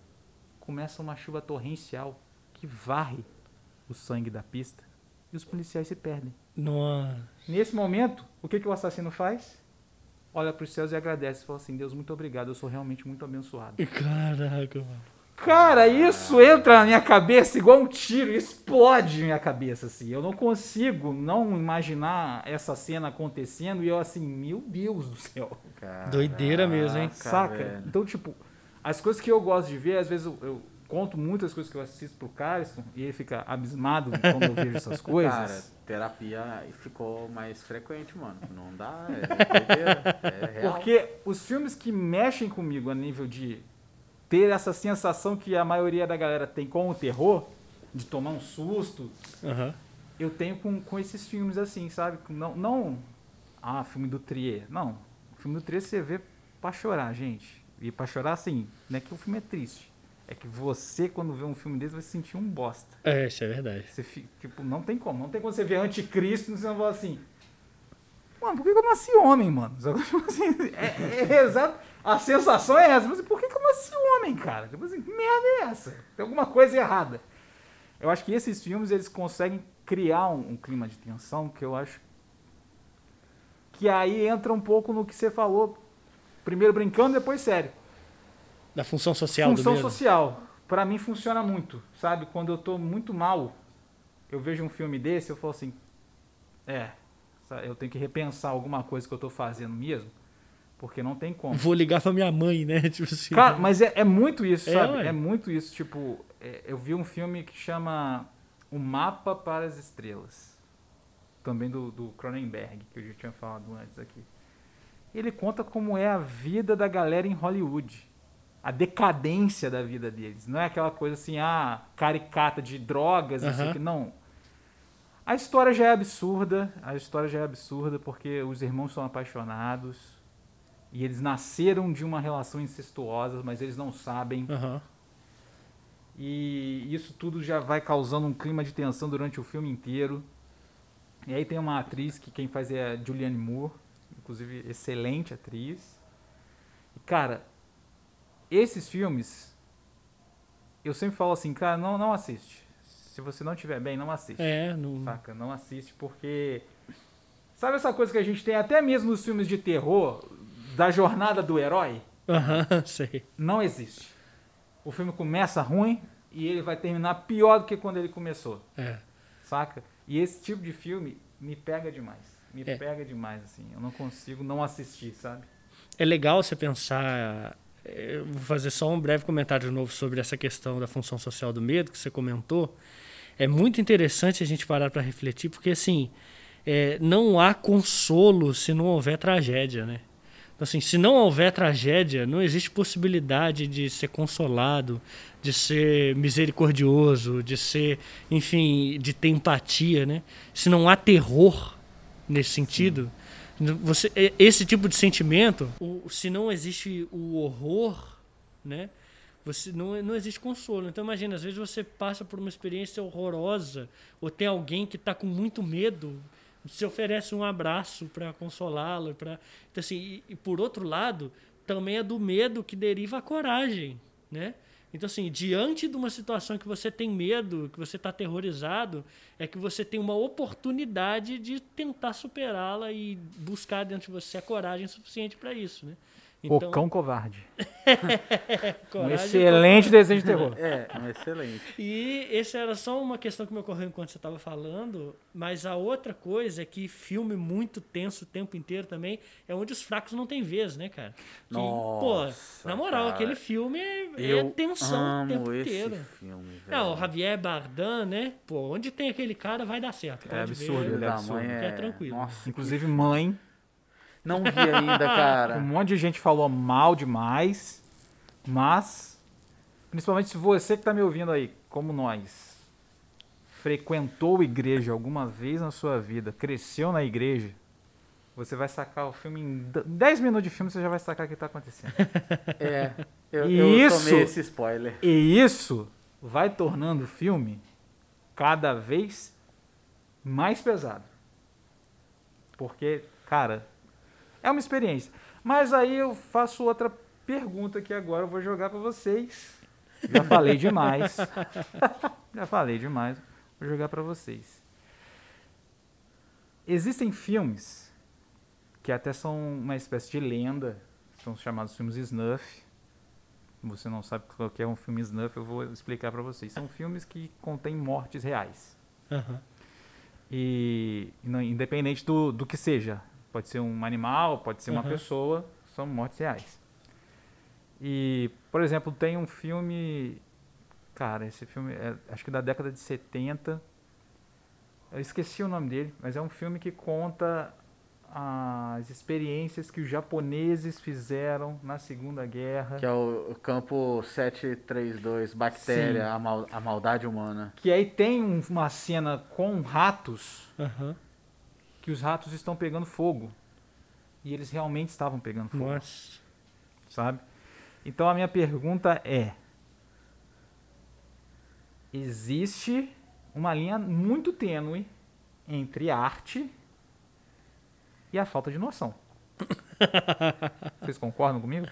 começa uma chuva torrencial que varre o sangue da pista e os policiais se perdem. Nossa. Nesse momento, o que, que o assassino faz? Olha para os céus e agradece. Fala assim: Deus, muito obrigado, eu sou realmente muito abençoado. Caraca, mano. Cara, isso entra na minha cabeça igual um tiro, explode na minha cabeça, assim. Eu não consigo não imaginar essa cena acontecendo e eu assim, meu Deus do céu. Caraca, Doideira mesmo, hein? Saca? velho. Então, tipo, as coisas que eu gosto de ver, às vezes eu, eu conto muitas coisas que eu assisto pro Carlson e ele fica abismado quando eu vejo essas coisas. Cara, terapia ficou mais frequente, mano. Não dá, é doideira, é real. Porque os filmes que mexem comigo a nível de ter essa sensação que a maioria da galera tem com o terror, de tomar um susto, Aham. eu tenho com, com esses filmes assim, sabe? Não, não. Ah, filme do Trier. Não. O filme do Trier você vê pra chorar, gente. E pra chorar, assim, não é que o filme é triste. É que você, quando vê um filme desse, vai se sentir um bosta. É, isso é verdade. Você fica, tipo, não tem como. Não tem como você ver Anticristo e você não assim. Mano, por que eu nasci homem, mano? Assim, é, é exato. A sensação é essa. Mas por que eu nasci homem, cara? Tipo assim, que merda é essa? Tem alguma coisa errada. Eu acho que esses filmes, eles conseguem criar um, um clima de tensão que eu acho que aí entra um pouco no que você falou. Primeiro brincando, depois sério. Da função social Função do medo. social. Pra mim funciona muito, sabe? Quando eu tô muito mal, eu vejo um filme desse, eu falo assim, é, eu tenho que repensar alguma coisa que eu tô fazendo mesmo, porque não tem como. Vou ligar pra minha mãe, né? Tipo assim. Cara, mas é, é muito isso, É, sabe? ué. É muito isso. Tipo, é, eu vi um filme que chama O Mapa para as Estrelas. Também do, do Cronenberg, que eu já tinha falado antes aqui. Ele conta como é a vida da galera em Hollywood. A decadência da vida deles. Não é aquela coisa assim, ah, caricata de drogas, Aham. que. Não. A história já é absurda. A história já é absurda porque os irmãos são apaixonados. E eles nasceram de uma relação incestuosa, mas eles não sabem. Aham. E isso tudo já vai causando um clima de tensão durante o filme inteiro. E aí tem uma atriz que quem faz é a Julianne Moore, inclusive excelente atriz. E cara, esses filmes eu sempre falo assim, cara, não não assiste. Se você não estiver bem, não assiste. É, não. Saca? Não assiste porque. Sabe essa coisa que a gente tem até mesmo nos filmes de terror, da jornada do herói? Sei. Não existe. O filme começa ruim e ele vai terminar pior do que quando ele começou. É. Saca? E esse tipo de filme me pega demais. Me É. pega demais, assim. Eu não consigo não assistir, sabe? É legal você pensar. Eu vou fazer só um breve comentário de novo sobre essa questão da função social do medo que você comentou. É muito interessante a gente parar para refletir, porque assim, é, não há consolo se não houver tragédia, né? Então, assim, se não houver tragédia, não existe possibilidade de ser consolado, de ser misericordioso, de ser, enfim, de ter empatia, né? Se não há terror nesse sentido, você, esse tipo de sentimento, se não existe o horror, né? Você não, não existe consolo. Então imagina, às vezes você passa por uma experiência horrorosa ou tem alguém que está com muito medo, você oferece um abraço para consolá-lo, para então assim, e, e por outro lado, também é do medo que deriva a coragem, né? Então assim, diante de uma situação que você tem medo, que você está aterrorizado, é que você tem uma oportunidade de tentar superá-la e buscar dentro de você a coragem suficiente para isso, né? O Cão Covarde. Um excelente desenho de terror. É, um excelente. E esse era só uma questão que me ocorreu enquanto você estava falando, mas a outra coisa é que filme muito tenso o tempo inteiro também é onde os fracos não têm vez, né, cara? Que, Nossa, pô, na moral, cara. aquele filme é, é Eu tensão o tempo amo esse inteiro. filme, velho. Não, o Javier Bardem, né? Pô, onde tem aquele cara vai dar certo. É pode absurdo, ver. ele é da absurdo. mãe Que é tranquilo. Nossa, Inclusive, mãe. Não vi ainda, Um cara. monte de gente falou mal demais. Mas, principalmente se você que tá me ouvindo aí, como nós, frequentou igreja alguma vez na sua vida, cresceu na igreja, você vai sacar o filme em d- 10 minutos de filme, você já vai sacar o que tá acontecendo. É, eu, E eu isso- tomei esse spoiler. E isso vai tornando o filme cada vez mais pesado. Porque, cara, é uma experiência. Mas aí eu faço outra pergunta que agora eu vou jogar pra vocês. Já falei demais. Já falei demais. Vou jogar pra vocês. Existem filmes que até são uma espécie de lenda, são chamados filmes snuff, você não sabe o que é um filme snuff, eu vou explicar para vocês. São filmes que contêm mortes reais. Aham. E, independente do, do que seja, pode ser um animal, pode ser uma Aham. pessoa, são mortes reais. E, por exemplo, tem um filme, cara, esse filme é, acho que da década de 70. Eu esqueci o nome dele, mas é um filme que conta as experiências que os japoneses fizeram na Segunda Guerra. Que é o, campo 732, bactéria, a, mal- a maldade humana. Que aí tem um- uma cena com ratos Aham. Que os ratos estão pegando fogo. E eles realmente estavam pegando fogo, Nossa. sabe? Então a minha pergunta é: existe uma linha muito tênue entre arte e a falta de noção. Vocês concordam comigo?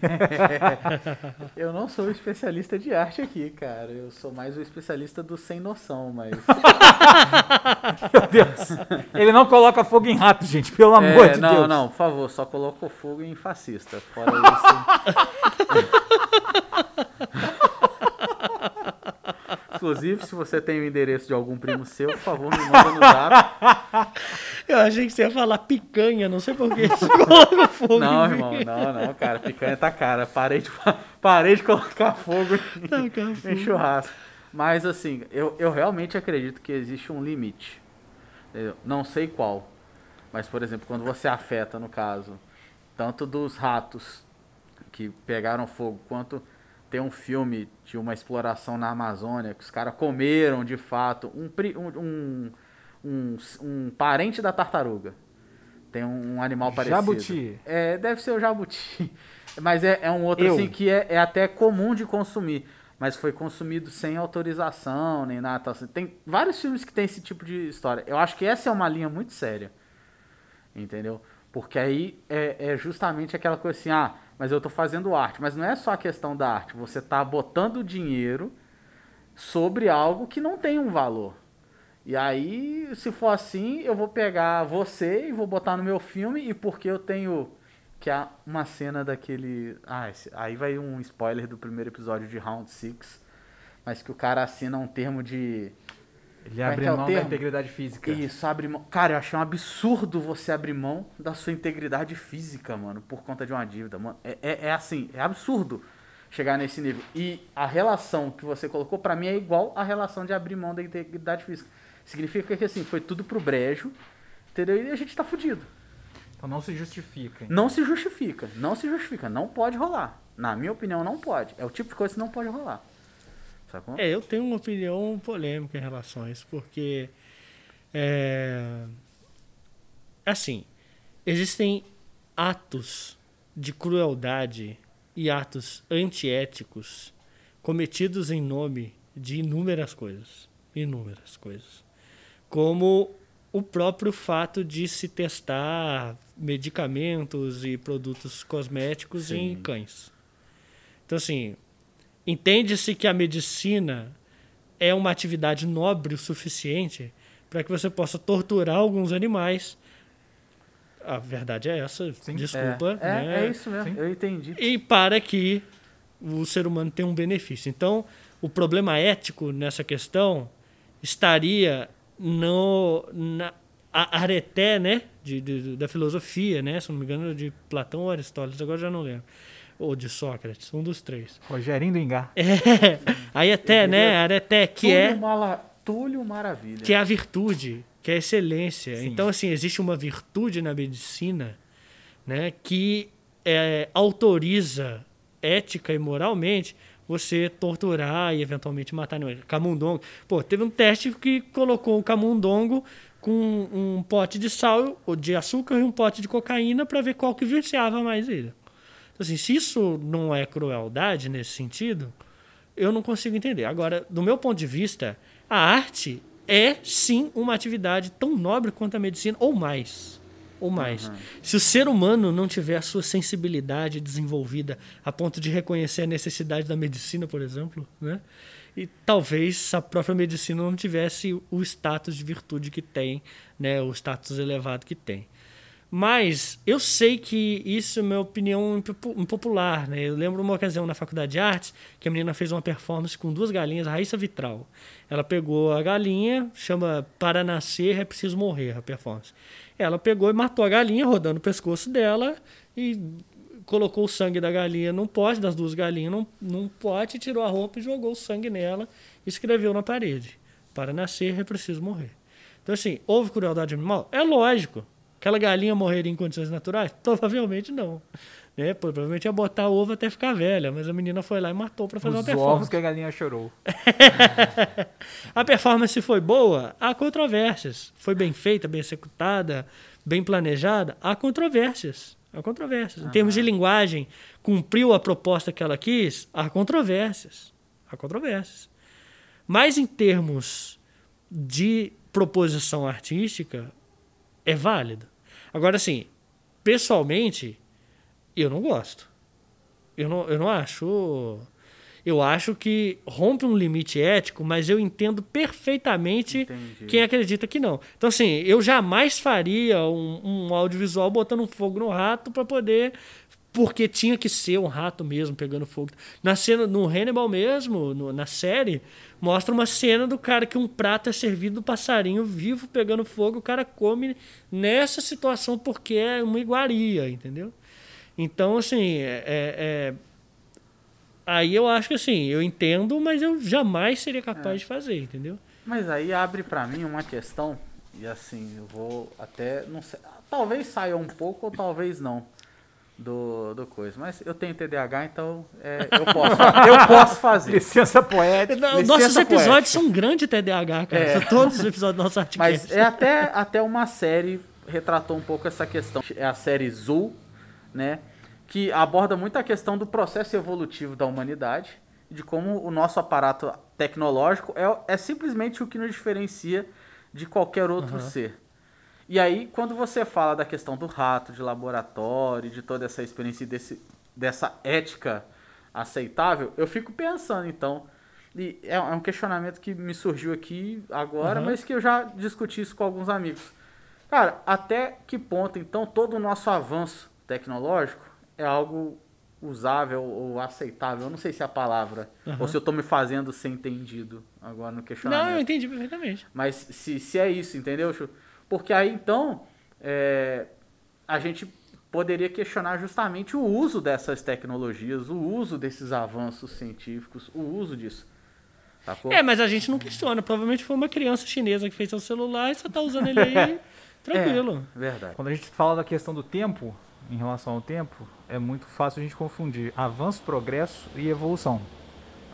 Eu não sou especialista de arte aqui, cara. Eu sou mais o especialista do sem noção, mas. Meu Deus! Ele não coloca fogo em rato, gente, pelo amor É, de não, Deus. não, por favor, só coloca o fogo em fascista. Fora isso. Inclusive, se você tem o endereço de algum primo seu, por favor, me manda no zap. Eu achei que você ia falar picanha, não sei porquê. Coloca fogo Não, irmão, não, não, cara. Picanha tá cara. Parei de, parei de colocar fogo em, Tacar em churrasco. Mas assim, eu, eu realmente acredito que existe um limite. entendeu? Não sei qual. Mas, por exemplo, quando você afeta, no caso, tanto dos ratos que pegaram fogo, quanto tem um filme de uma exploração na Amazônia, que os caras comeram de fato um, um, um, um, parente da tartaruga. Tem um, animal parecido. Jabuti. É, deve ser o jabuti. Mas é, é um outro Eu. assim que é, é até comum de consumir. Mas foi consumido sem autorização, nem nada. assim. Tem vários filmes que tem esse tipo de história. Eu acho que essa é uma linha muito séria. Entendeu? Porque aí é, é justamente aquela coisa assim, ah, mas eu tô fazendo arte. Mas não é só a questão da arte. Você tá botando dinheiro sobre algo que não tem um valor. E aí, se for assim, eu vou pegar você e vou botar no meu filme, e porque eu tenho. Que é uma cena daquele. Ah, esse- aí vai um spoiler do primeiro episódio de Round 6. Mas que o cara assina um termo de. Ele é abre é mão da integridade física. Isso, abre mão. Cara, eu achei um absurdo você abrir mão da sua integridade física, mano, por conta de uma dívida, mano. É, é, é assim, é absurdo chegar nesse nível. E a relação que você colocou, pra mim, é igual a relação de abrir mão da integridade física. Significa que, assim, foi tudo pro brejo, entendeu? E a gente tá fudido. Então não se justifica. Não se justifica, não se justifica, não pode rolar. Na minha opinião, não pode. É o tipo de coisa que não pode rolar. Sacou? É, eu tenho uma opinião polêmica em relação a isso, porque é, assim, existem atos de crueldade e atos antiéticos cometidos em nome de inúmeras coisas, inúmeras coisas, como o próprio fato de se testar medicamentos e produtos cosméticos em Sim. cães. Então assim, Entende-se que a medicina é uma atividade nobre o suficiente para que você possa torturar alguns animais. A verdade é essa, Sim. desculpa. É, é, né? é isso mesmo, Sim. eu entendi. E para que o ser humano tenha um benefício. Então, o problema ético nessa questão estaria no, na a areté né, de, de- da filosofia, né, se não me engano, de Platão ou Aristóteles, agora já não lembro. Ou de Sócrates, um dos três. Rogerinho do Engar. É, aí até, né, areté, que Túlio é, Mala- Túlio Maravilha. que é a virtude, que é a excelência. Sim. Então, assim, existe uma virtude na medicina, né, que é, autoriza ética e moralmente você torturar e eventualmente matar animais. Camundongo. Pô, teve um teste que colocou o camundongo com um pote de sal, ou de açúcar e um pote de cocaína para ver qual que viciava mais ele. Então, assim, se isso não é crueldade nesse sentido, eu não consigo entender. Agora, do meu ponto de vista, a arte é sim uma atividade tão nobre quanto a medicina, ou mais. Ou mais. Se o ser humano não tiver a sua sensibilidade desenvolvida a ponto de reconhecer a necessidade da medicina, por exemplo, né? E talvez a própria medicina não tivesse o status de virtude que tem, né? O status elevado que tem. Mas eu sei que isso é minha opinião impopu- impopular, né? Eu lembro uma ocasião na faculdade de artes que a menina fez uma performance com duas galinhas, a Raíssa Vitral. Ela pegou a galinha, chama Para Nascer é Preciso Morrer, a performance. Ela pegou e matou a galinha, rodando o pescoço dela e colocou o sangue da galinha num pote, das duas galinhas num, num pote, tirou a roupa e jogou o sangue nela e escreveu na parede. Para nascer é preciso morrer. Então, assim, houve crueldade animal? É lógico. Aquela galinha morreria em condições naturais? Provavelmente não. Né? Provavelmente ia botar ovo até ficar velha, mas a menina foi lá e matou para fazer Os uma performance. ovos que a galinha chorou. A performance foi boa? Há controvérsias. Foi bem feita, bem executada, bem planejada? Há controvérsias. Há controvérsias. Em termos de linguagem, cumpriu a proposta que ela quis? Há controvérsias. Há controvérsias. Mas em termos de proposição artística, é válido. Agora, assim, pessoalmente, eu não gosto. Eu não, eu não acho. Eu acho que rompe um limite ético, mas eu entendo perfeitamente Entendi. quem acredita que não. Então, assim, eu jamais faria um, um audiovisual botando um fogo no rato para poder. Porque tinha que ser um rato mesmo pegando fogo. Na cena, no Hannibal mesmo, no- na série, mostra uma cena do cara que um prato é servido do passarinho vivo pegando fogo, o cara come nessa situação porque é uma iguaria, entendeu? Então, assim, é- é- é, aí eu acho que assim, eu entendo, mas eu jamais seria capaz de fazer, entendeu? Mas aí abre pra mim uma questão, e assim, eu vou até. Não sei, talvez saia um pouco ou talvez não do, do coisa. Mas eu tenho TDAH, então é, eu, posso, eu posso fazer. Licença poética. Não, licença Nossos episódios poética. são um grande TDAH, cara. É. São todos os episódios do nosso Artcast. Mas é até, até uma série retratou um pouco essa questão. É a série Zul, né? Que aborda muito a questão do processo evolutivo da humanidade, de como o nosso aparato tecnológico é, é simplesmente o que nos diferencia de qualquer outro ser. E aí, quando você fala da questão do rato, de laboratório, de toda essa experiência e desse, dessa ética aceitável, eu fico pensando, então. E é, é um questionamento que me surgiu aqui agora, Uhum. mas que eu já discuti isso com alguns amigos. Cara, até que ponto, então, todo o nosso avanço tecnológico é algo usável ou aceitável? Eu não sei se é a palavra, Uhum. ou se eu tô me fazendo ser entendido agora no questionamento. Não, eu entendi perfeitamente. Mas se, se é isso, entendeu, Chu? Porque aí então é, a gente poderia questionar justamente o uso dessas tecnologias, o uso desses avanços científicos, o uso disso. Sacou? É, mas a gente não questiona. Provavelmente foi uma criança chinesa que fez seu celular e você tá usando ele aí tranquilo. É, verdade. Quando a gente fala da questão do tempo, em relação ao tempo, é muito fácil a gente confundir avanço, progresso e evolução.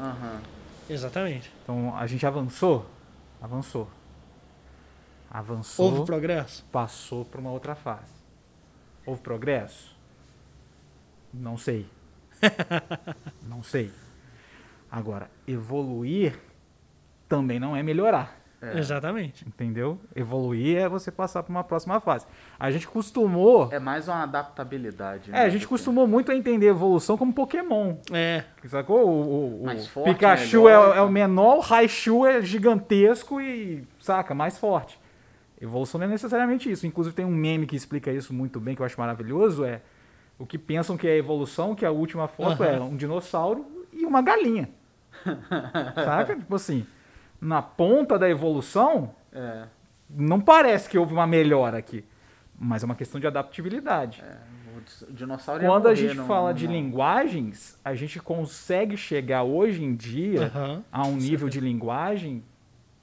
Aham. Exatamente. Então, a gente avançou? Avançou. Avançou, Houve progresso? passou para uma outra fase. Houve progresso? Não sei. não sei. Agora, evoluir também não é melhorar. É. Exatamente. Entendeu? Evoluir é você passar para uma próxima fase. A gente costumou. É mais uma adaptabilidade. né, É, a gente do que- costumou muito a entender evolução como Pokémon. É. Sacou? O, o- o Mais forte, Pikachu melhor, é, é o menor, o Raichu é gigantesco e, saca, mais forte. Evolução não é necessariamente isso. Inclusive tem um meme que explica isso muito bem, que eu acho maravilhoso, é o que pensam que é evolução, que a última foto Aham. é um dinossauro e uma galinha. saca? Tipo assim, na ponta da evolução, É, não parece que houve uma melhora aqui. Mas é uma questão de adaptabilidade. ia Quando a gente num- fala de numa- linguagens, a gente consegue chegar hoje em dia Aham. a um nível de linguagem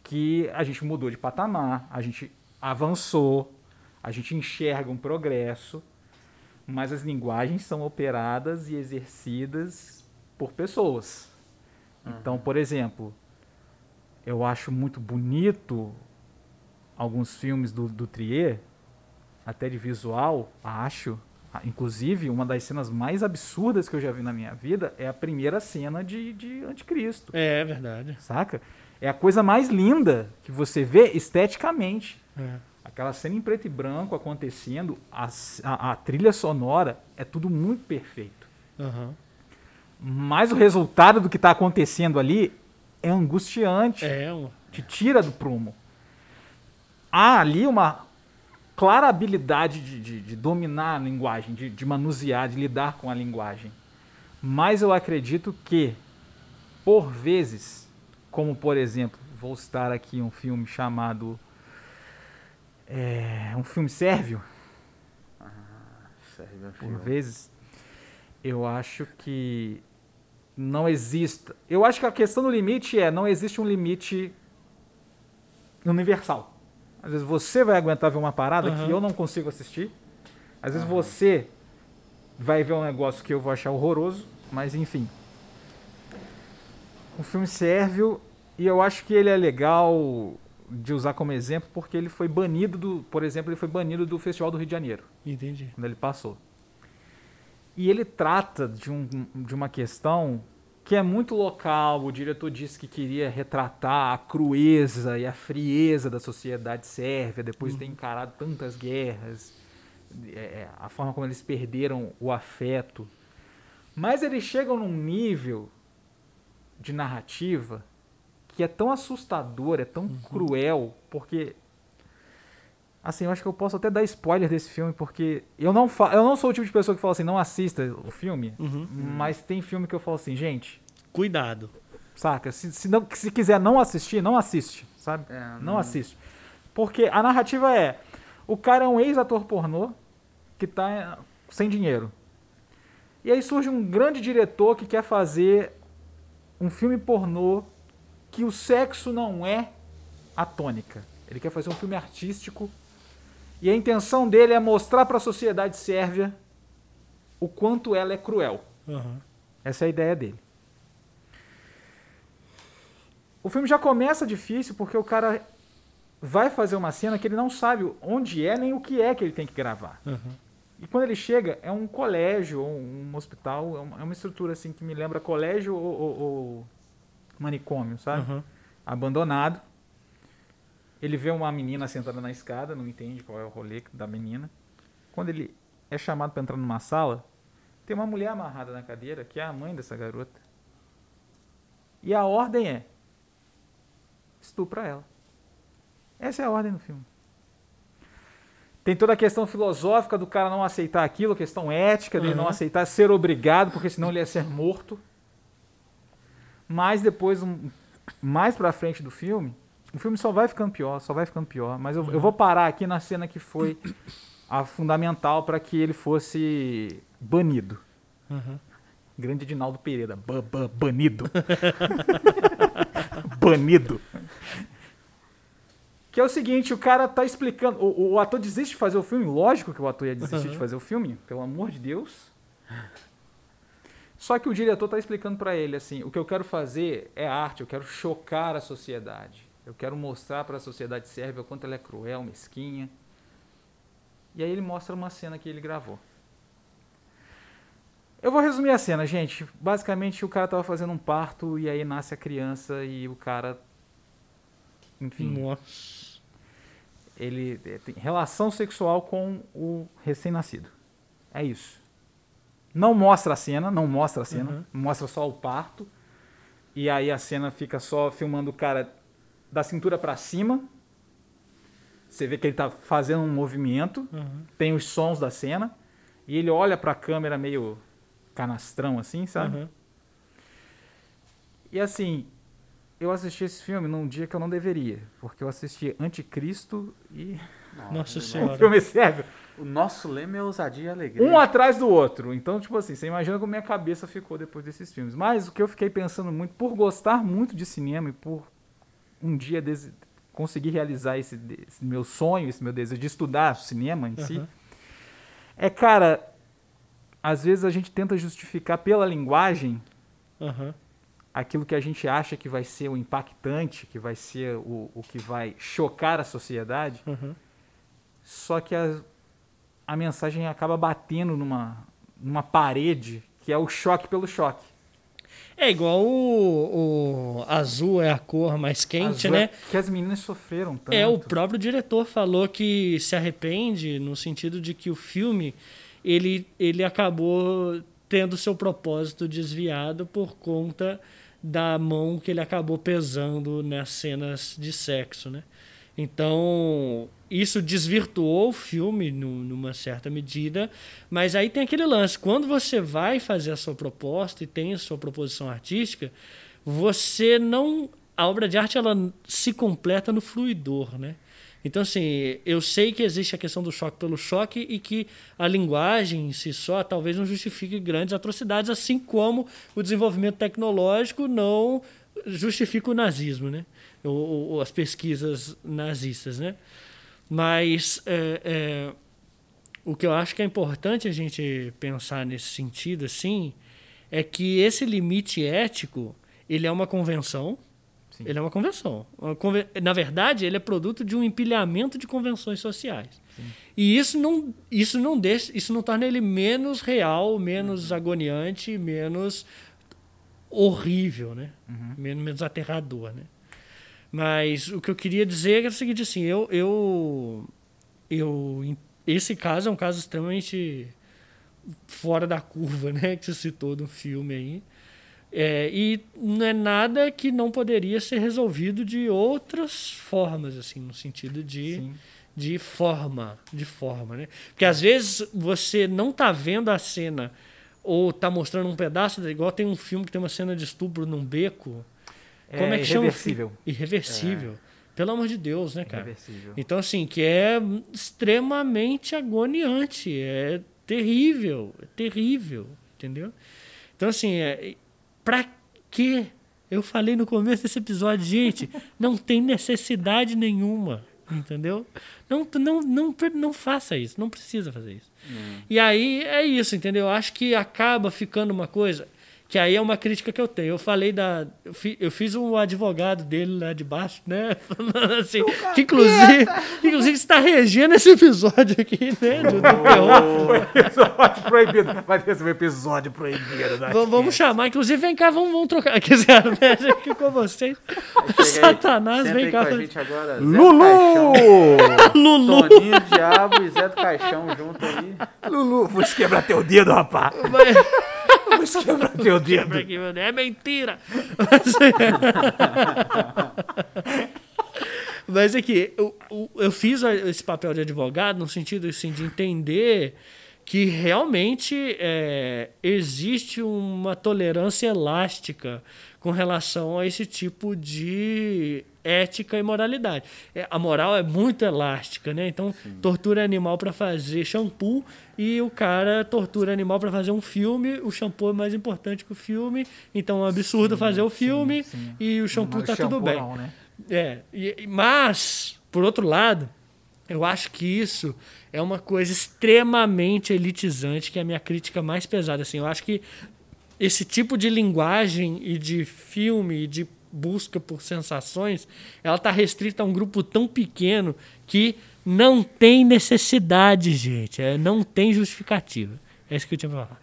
que a gente mudou de patamar, a gente avançou, a gente enxerga um progresso, mas as linguagens são operadas e exercidas por pessoas. Então, por exemplo, eu acho muito bonito alguns filmes do, do Trier, até de visual, acho. Ah, Inclusive, uma das cenas mais absurdas que eu já vi na minha vida é a primeira cena de, de Anticristo. É verdade. Saca? É a coisa mais linda que você vê esteticamente. É. Aquela cena em preto e branco acontecendo, a, a- a trilha sonora é tudo muito perfeito. Aham. Mas o resultado do que está acontecendo ali é angustiante, É, te tira do prumo. Há ali uma clara habilidade de, de, de dominar a linguagem, de, de manusear, de lidar com a linguagem. Mas eu acredito que, por vezes, como por exemplo, vou citar aqui um filme chamado. É, um filme sérvio, Serve a por filme. vezes, eu acho que não exista. Eu acho que a questão do limite é não existe um limite universal. Às vezes você vai aguentar ver uma parada Aham. que eu não consigo assistir. Às vezes você vai ver um negócio que eu vou achar horroroso, mas enfim. O filme sérvio e eu acho que ele é legal de usar como exemplo porque ele foi banido do, por exemplo, ele foi banido do Festival do Rio de Janeiro Entendi. quando ele passou. E ele trata de, um, de uma questão que é muito local. O diretor disse que queria retratar a crueza e a frieza da sociedade sérvia depois de ter encarado tantas guerras, é, é, a forma como eles perderam o afeto. Mas eles chegam num nível de narrativa que é tão assustador, é tão cruel, porque Assim, eu acho que eu posso até dar spoiler desse filme, porque eu não, fa eu não sou o tipo de pessoa que fala assim, não assista o filme, Uhum. mas tem filme que eu falo assim, gente, Cuidado. saca? Se, se, não, se quiser não assistir, não assiste, sabe? É, Não assiste. Porque a narrativa é, o cara é um ex-ator pornô que tá sem dinheiro. E aí surge um grande diretor que quer fazer um filme pornô que o sexo não é a tônica. Ele quer fazer um filme artístico e a intenção dele é mostrar para a sociedade sérvia o quanto ela é cruel. Aham. Essa é a ideia dele. O filme já começa difícil porque o cara vai fazer uma cena que ele não sabe onde é nem o que é que ele tem que gravar. Aham. E quando ele chega, é um colégio ou um hospital, é uma, é uma estrutura assim que me lembra colégio ou, ou- ou manicômio, sabe? Aham. Abandonado. Ele vê uma menina sentada na escada, não entende qual é o rolê da menina. Quando ele é chamado para entrar numa sala, tem uma mulher amarrada na cadeira, que é a mãe dessa garota. E a ordem é: estupra ela. Essa é a ordem do filme. Tem toda a questão filosófica do cara não aceitar aquilo, a questão ética dele não Uhum. aceitar ser obrigado, porque senão ele ia ser morto. Mas depois, um- mais pra frente do filme, o filme só vai ficando pior, só vai ficando pior. Mas eu, eu vou parar aqui na cena que foi a fundamental para que ele fosse banido. Aham. Grande Edinaldo Pereira. Ba, ba, banido. banido. Que é o seguinte, o cara tá explicando. O, o ator desiste de fazer o filme. Lógico que o ator ia desistir de Uhum. fazer o filme, pelo amor de Deus. Só que o diretor tá explicando pra ele assim: o que eu quero fazer é arte, eu quero chocar a sociedade. Eu quero mostrar para a sociedade sérvia o quanto ela é cruel, mesquinha. E aí ele mostra uma cena que ele gravou. Eu vou resumir a cena, gente. Basicamente, o cara tava fazendo um parto e aí nasce a criança e o cara. Enfim, Nossa. ele eh, tem relação sexual com o recém-nascido. É isso. Não mostra a cena, não mostra a cena, Uhum. mostra só o parto. E aí a cena fica só filmando o cara da cintura pra cima. Você vê que ele tá fazendo um movimento, Aham. tem os sons da cena e ele olha pra câmera meio canastrão assim, sabe? Aham. E assim, eu assisti esse filme num dia que eu não deveria, porque eu assisti Anticristo e Nossa o Senhora. filme serve O nosso lema é ousadia e alegria. um atrás do outro. Então, tipo assim, você imagina como minha cabeça ficou depois desses filmes. Mas o que eu fiquei pensando muito, por gostar muito de cinema e por um dia dese- conseguir realizar esse, esse meu sonho, esse meu desejo de estudar cinema em si, Aham. é, cara, às vezes a gente tenta justificar pela linguagem Aham. aquilo que a gente acha que vai ser o impactante, que vai ser o, o que vai chocar a sociedade, Aham. Só que a, a mensagem acaba batendo numa, numa parede que é o choque pelo choque. É igual o, o azul é a cor mais quente, Azul né? é Que as meninas sofreram tanto. É, o próprio diretor falou que se arrepende no sentido de que o filme ele, ele acabou tendo seu propósito desviado por conta da mão que ele acabou pesando nas cenas de sexo, né? Então, isso desvirtuou o filme no, numa certa medida, mas aí tem aquele lance. Quando você vai fazer a sua proposta e tem a sua proposição artística, você não. A obra de arte ela se completa no fluidor, né? Então, assim, eu sei que existe a questão do choque pelo choque e que a linguagem em si só talvez não justifique grandes atrocidades, assim como o desenvolvimento tecnológico não justifica o nazismo, né? Ou, ou as pesquisas nazistas, né? Mas é, é, o que eu acho que é importante a gente pensar nesse sentido, assim, é que esse limite ético ele é uma convenção, Sim. Ele é uma convenção. Uma conven... Na verdade, ele é produto de um empilhamento de convenções sociais. Sim. E isso não, isso não deixa, isso não torna ele menos real, menos uhum. agoniante, menos horrível, né? Uhum. Menos, menos aterrador, né? Mas o que eu queria dizer é o seguinte, assim, eu, eu, eu, esse caso é um caso extremamente fora da curva, né? Que você citou do filme aí. É, e não é nada que não poderia ser resolvido de outras formas, assim, no sentido de, de forma, de forma, né? Porque às vezes você não está vendo a cena ou está mostrando um pedaço, igual tem um filme que tem uma cena de estupro num beco. É, Como é que chama? Irreversível. Irreversível. É. Pelo amor de Deus, né, cara? Irreversível. Então, assim, que é extremamente agoniante, é terrível, é terrível, entendeu? Então, assim, é, Pra quê? Eu falei no começo desse episódio, gente, não tem necessidade nenhuma, entendeu? Não, não, não, não faça isso, não precisa fazer isso. Hum. E aí é isso, entendeu? Eu acho que acaba ficando uma coisa. Que aí é uma crítica que eu tenho. Eu falei da. Eu, fi, eu fiz um advogado dele lá de baixo, né? Falando assim. Que inclusive, inclusive está regendo esse episódio aqui, né? Do, do terror. episódio proibido. Vai ter um episódio proibido. Vamos, vamos chamar. Inclusive, vem cá, vamos, vamos trocar. Quiser, né? Aqui com vocês. Satanás, vem cá. Com a gente agora, Lulu! Lulu! Toninho, Diabo e Zé do Caixão junto aí. Lulu, vou te quebrar teu dedo, rapaz. Mas... Vou quebrar teu dedo. É mentira. Mas é que eu, eu fiz esse papel de advogado no sentido assim, de entender que realmente é, existe uma tolerância elástica com relação a esse tipo de ética e moralidade. É, a moral é muito elástica, né? Então, Sim. tortura animal para fazer shampoo e o cara tortura animal para fazer um filme, o shampoo é mais importante que o filme, então é um absurdo sim, fazer o filme sim, sim. e o shampoo está tudo bem. Não, né? É, e, mas, por outro lado, eu acho que isso é uma coisa extremamente elitizante, que é a minha crítica mais pesada. Assim, eu acho que esse tipo de linguagem e de filme e de busca por sensações, ela está restrita a um grupo tão pequeno que não tem necessidade, gente. É, não tem justificativa. É isso que eu tinha para falar.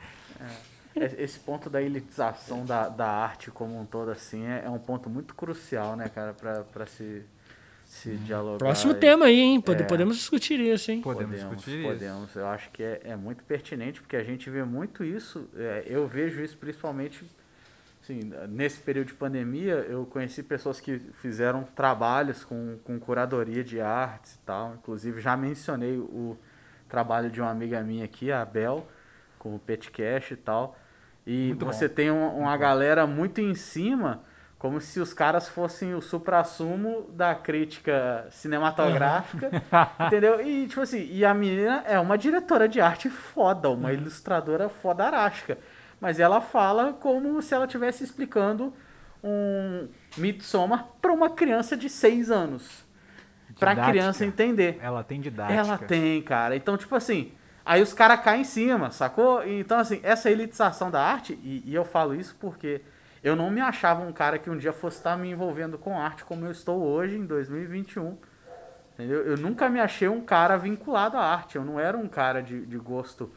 É, esse ponto da elitização da, da arte como um todo, assim, é, é um ponto muito crucial, né, cara, para se, se dialogar. Próximo tema aí, hein? Pode, é, podemos discutir isso, hein? Podemos, podemos discutir podemos. Isso. Eu acho que é, é muito pertinente, porque a gente vê muito isso. É, eu vejo isso principalmente Sim, nesse período de pandemia, eu conheci pessoas que fizeram trabalhos com, com curadoria de artes e tal. Inclusive, já mencionei o trabalho de uma amiga minha aqui, a Bel, com o Petcash e tal. E muito você bom. tem um, uma galera muito em cima, como se os caras fossem o supra-sumo da crítica cinematográfica, entendeu? E, tipo assim, e a menina é uma diretora de arte foda, uma uhum. ilustradora fodarástica mas ela fala como se ela estivesse explicando um Midsommar para uma criança de 6 anos. Para a criança entender. Ela tem didática. Ela tem, cara. Então, tipo assim, aí os caras caem em cima, sacou? Então, assim, essa elitização da arte, e, e, eu falo isso porque eu não me achava um cara que um dia fosse estar me envolvendo com arte como eu estou hoje, em 2021. Entendeu? Eu nunca me achei um cara vinculado à arte. Eu não era um cara de, de gosto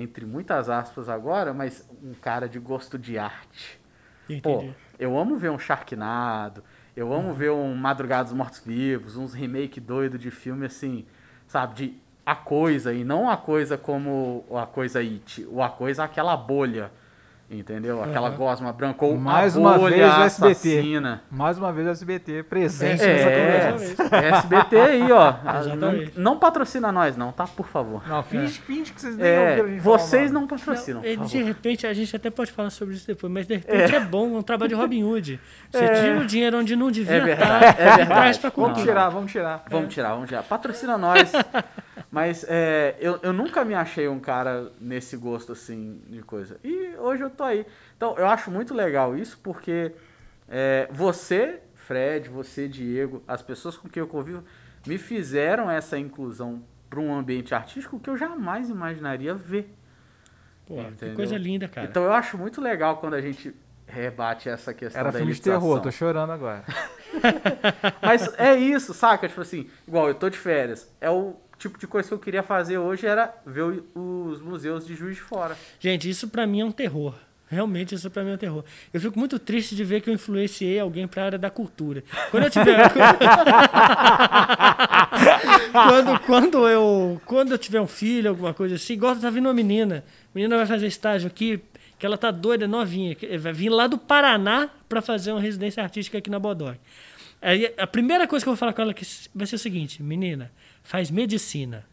entre muitas aspas agora, mas um cara de gosto de arte. Entendi. Pô, eu amo ver um Sharknado, eu amo uhum. ver um Madrugados Mortos-Vivos, uns remake doido de filme assim, sabe, de a coisa, e não a coisa como a coisa It, ou a coisa aquela bolha, Entendeu? Aquela Aham. gosma branca ou Mais uma bolha vez o SBT. assassina. Mais uma vez o SBT presente É, nessa É, conversa. SBT aí, ó. Exatamente. Não, não patrocina nós, não, tá? Por favor. Não, finge, finge que vocês nem É, ouviram vocês não patrocinam, Não, e por de favor. repente, a gente até pode falar sobre isso depois, mas de repente é, bom, é um trabalho de Robin Hood. Você tira o dinheiro onde não devia É verdade, estar é e verdade. traz pra Vamos tirar, vamos tirar. Vamos tirar, vamos tirar. Patrocina nós. Mas é, eu, eu nunca me achei um cara nesse gosto assim de coisa. E hoje eu tô aí. Então eu acho muito legal isso porque é, você, Fred, você, Diego, as pessoas com quem eu convivo, me fizeram essa inclusão para um ambiente artístico que eu jamais imaginaria ver. Pô, que Entendeu? coisa linda, cara. Então eu acho muito legal quando a gente rebate essa questão Era da filme de terror, tô chorando agora. Mas é isso, saca? Tipo assim, igual eu tô de férias. É o tipo de coisa que eu queria fazer hoje era ver os museus de Juiz de Fora. Gente, isso pra mim é um terror. Realmente, isso pra mim é um terror. Eu fico muito triste de ver que eu influenciei alguém pra área da cultura. Quando eu tiver. quando, quando, eu, quando eu tiver um filho, alguma coisa assim, igual tá vindo uma menina. A menina vai fazer estágio aqui, que ela tá doida, novinha. Vai vir lá do Paraná pra fazer uma residência artística aqui na Bodog. Aí a primeira coisa que eu vou falar com ela que vai ser o seguinte: menina, faz medicina.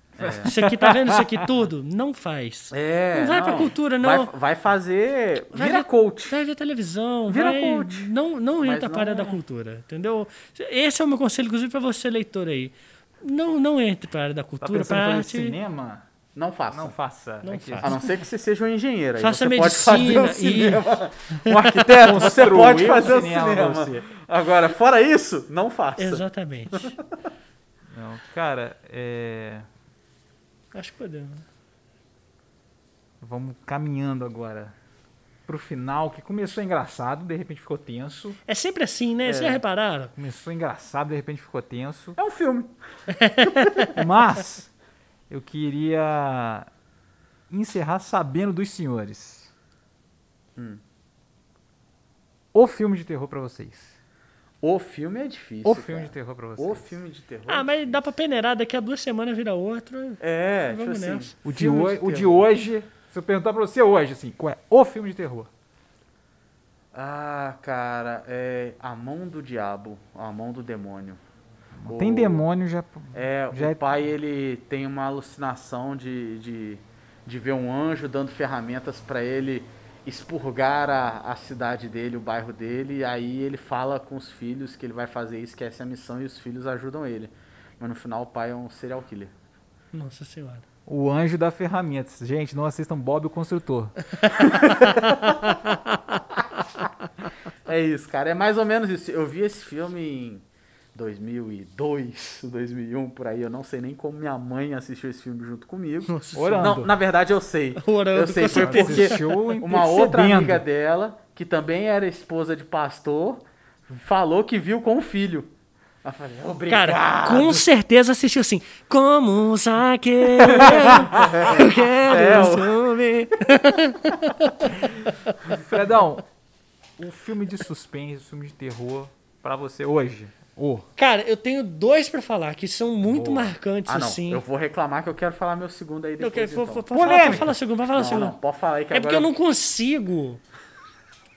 Isso aqui, tá vendo isso aqui tudo? Não faz. É. Não vai pra cultura, não. Vai, vai fazer. Vai vira ver- coach. Vai ver televisão, Vira vai... coach. Não, não entra para não- da cultura, entendeu? Esse é o meu conselho, inclusive, para você, leitor aí. Não, não entre para a área da Tá cultura, em para fazer arte... cinema? Não faça. Não faça. Não faça. A não ser que você seja um engenheiro. Aí Faça você medicina pode fazer um e- cinema. Um arquiteto, você pode fazer um cinema cinema. pra você. Agora, fora isso, não faça. Exatamente. Não, cara, é... Acho que podemos. vamos caminhando agora pro final, que começou engraçado, de repente ficou tenso. É sempre assim, né? Vocês já repararam? Começou engraçado, de repente ficou tenso. É um filme. Mas eu queria encerrar sabendo dos senhores. Hum. O filme de terror pra vocês. O filme é difícil. O cara. filme de terror pra vocês. O filme de terror. Ah, mas dá pra peneirar, daqui a duas semanas vira outro. É, tipo Vamos assim. nessa. O de, filme hoje, o de hoje, se eu perguntar pra você hoje, assim, qual é o filme de terror? Ah, cara, é A Mão do Diabo, A Mão do Demônio. Tem O- demônio já. É, Já o é- pai, ele tem uma alucinação de, de, de ver um anjo dando ferramentas pra ele expurgar a, a cidade dele, o bairro dele, e aí ele fala com os filhos que ele vai fazer isso, que essa é a missão, e os filhos ajudam ele. Mas no final o pai é um serial killer. Nossa senhora. O Anjo da Ferramentas. Gente, não assistam Bob o Construtor. É isso, cara, é mais ou menos isso. Eu vi esse filme em 2002, 2001, por aí. Eu não sei nem como minha mãe assistiu esse filme junto comigo. Nossa Orando. Não, na verdade eu sei. Orando, eu sei, com foi certeza. porque uma outra amiga dela, que também era esposa de pastor, falou que viu com o filho. Eu falei, obrigado. Cara, com certeza assistiu assim. Como um Zaqueu, eu quero É, o- subir. Fredão, o filme de suspense, o filme de terror pra você hoje. O. Cara, eu tenho dois pra falar que são muito Boa. marcantes, Ah, não. assim. Eu vou reclamar que eu quero falar meu segundo aí Eu depois. quero, então. pode, pode falar, pode falar o segundo, pode falar o Não, segundo. não, pode falar aí que É agora... porque eu não consigo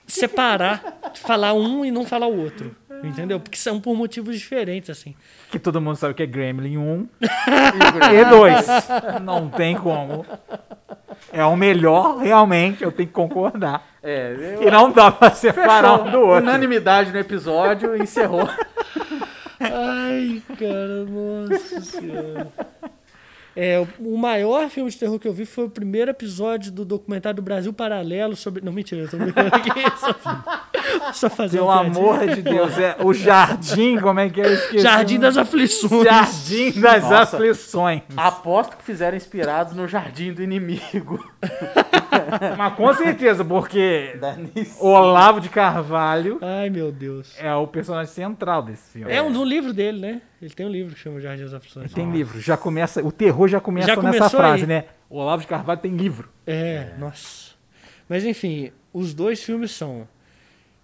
separar, falar um e não falar o outro. Entendeu? Porque são por motivos diferentes, assim. Que todo mundo sabe que é Gremlin 1 e 2. Não tem como. É o melhor, realmente, eu tenho que concordar. É, eu... E não dá pra separar um do outro. Unanimidade no episódio, encerrou. Ai, cara, nossa senhora. É, o maior filme de terror que eu vi foi o primeiro episódio do documentário do Brasil Paralelo sobre. Não, mentira, eu tô brincando aqui. Só, só fazer Pelo piadinha. amor de Deus, é o Jardim, como é que é? Eu esqueci. Jardim das Aflições. Jardim das Nossa. Aflições. Aposto que fizeram inspirados no Jardim do Inimigo. Mas com certeza, porque. Olavo de Carvalho Ai, meu Deus. é o personagem central desse filme. É um do livro dele, né? Ele tem um livro que chama Jardim das Aflições. Tem livro, já começa, o terror já começa Já nessa frase, aí. né? O Olavo de Carvalho tem livro. É, nossa. Mas enfim, os dois filmes são.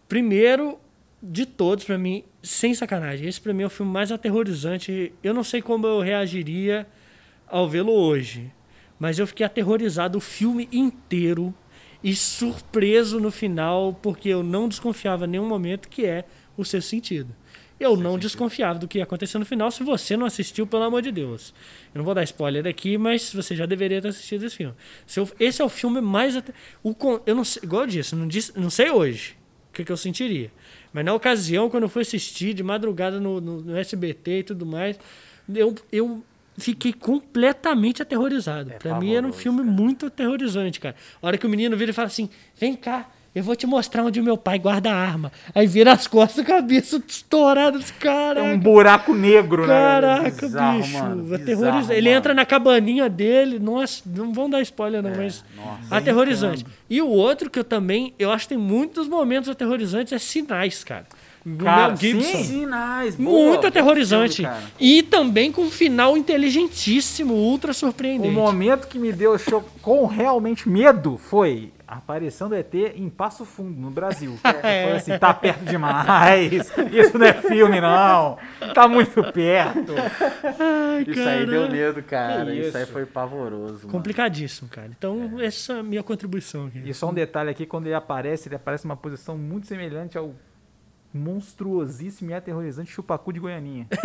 Primeiro de todos, pra mim, sem sacanagem. Esse pra mim é o filme mais aterrorizante. Eu não sei como eu reagiria ao vê-lo hoje. Mas eu fiquei aterrorizado o filme inteiro. e surpreso no final, porque eu não desconfiava em nenhum momento que é o seu sentido. Eu não desconfiava do que ia acontecer no final. Se você não assistiu, pelo amor de Deus. Eu não vou dar spoiler aqui, mas você já deveria ter assistido esse filme. Se eu- Esse é o filme mais. ate- O, eu não sei, igual eu disse, não, disse, não sei hoje o que, que eu sentiria. Mas na ocasião, quando eu fui assistir de madrugada no, no- no SBT e tudo mais, eu, eu fiquei completamente aterrorizado. É pra mim era um filme cara. muito aterrorizante, cara. A hora que o menino vira e fala assim: vem cá. Eu vou te mostrar onde o meu pai guarda a arma. Aí vira as costas, cabeça estourada. É Caraca, um buraco negro, né? Caraca, Bizarro, bicho. mano, aterrorizante. bizarro, Ele mano. entra na cabaninha dele. Nossa, não vão dar spoiler, não, mas. nossa. Aterrorizante. E o outro que eu também. Eu acho que tem muitos momentos aterrorizantes é sinais, cara. Cara, Gibson. sim. Sinais, boa, Muito aterrorizante. filme, cara. e também com um final inteligentíssimo, ultra O surpreendente. momento que me deu cho- com realmente medo foi a aparição do ET em Passo Fundo, no Brasil. É. Foi assim, tá perto demais. Isso não é filme, não. Tá muito perto. Ai, Isso aí deu cara. medo, cara. Que Isso. aí isso. foi pavoroso. mano. Complicadíssimo, cara. Então, essa é a minha contribuição aqui. E só um detalhe aqui, quando ele aparece, ele aparece numa posição muito semelhante ao monstruosíssimo e aterrorizante chupacu de Goianinha.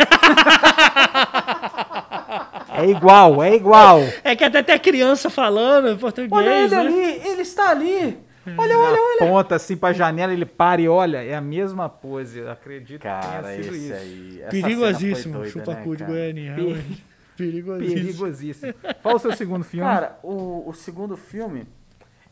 é igual, é igual. É que até tem a criança falando em português, Olha ele né? ali, ele está ali. Olha, Ele olha, olha. aponta assim pra janela, ele para e olha, é a mesma pose. Eu acredito Cara, que tenha sido isso. aí. essa Perigosíssimo, doida, chupacu né, de cara? Goiânia. Per- realmente. Perigosíssimo. Perigosíssimo. Qual o seu segundo filme? Cara, o, o segundo filme,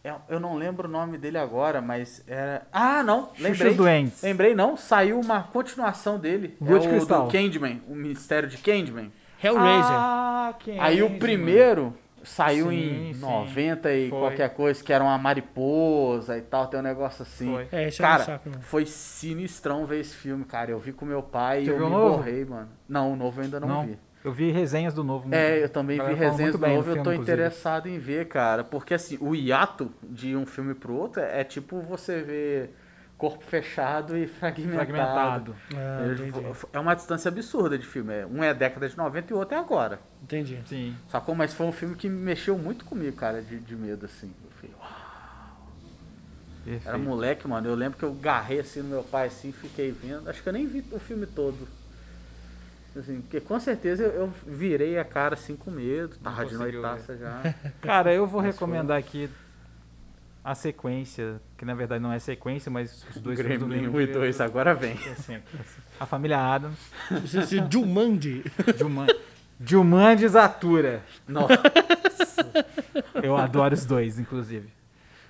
eu, eu não lembro o nome dele agora, mas era. Ah, não, lembrei. Doentes. Lembrei, não. Saiu uma continuação dele. Lua é de o Cristal. do Candyman, o Mistério de Candyman. Hellraiser. Ah, quem Aí o primeiro saiu Sim, em sim. 90 e Foi. qualquer coisa, que era uma mariposa e tal, tem um negócio assim. Foi. É, esse eu não Cara, saco, não. foi sinistrão ver esse filme, cara. Eu vi com meu pai e Você eu viu me novo? borrei, mano. Não, o novo eu ainda não, Não, vi. eu vi resenhas do novo. É, eu também vi resenhas do novo, eu filme, tô inclusive. interessado em ver, cara. Porque assim, o hiato de um filme pro outro é, é tipo você ver corpo fechado e fragmentado. Fragmentado. Ah. É uma distância absurda de filme. é- Um é década de 90 e o outro é agora. Entendi. Sim. Sacou? Mas foi um filme que mexeu muito comigo, cara, de, de medo, assim. Eu falei, uau. Era Perfeito. moleque, mano. Eu lembro que eu garrei assim no meu pai, assim, fiquei vendo. Acho que eu nem vi o filme todo. Assim, porque com certeza eu, eu virei a cara assim com medo. Tava de noitaça já. Cara, eu vou Mas recomendar aqui a sequência, que na verdade não é sequência, mas os dois filmes do Gremlin mesmo 1 e diretor. 2 agora vem. Assim, A família Adams. Esse Jumanji. Juman... Jumanji Zatura. Nossa. Eu adoro os dois, inclusive.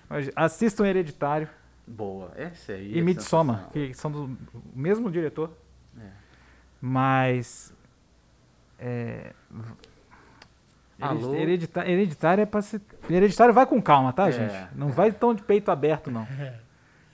Mas Assistam Hereditário Boa. Esse aí. e é Midsommar, que são do mesmo diretor. É. Mas. É, Alô? Hereditário, hereditário é pra ser. Hereditário vai com calma, tá, É, gente? Não vai tão de peito aberto, não.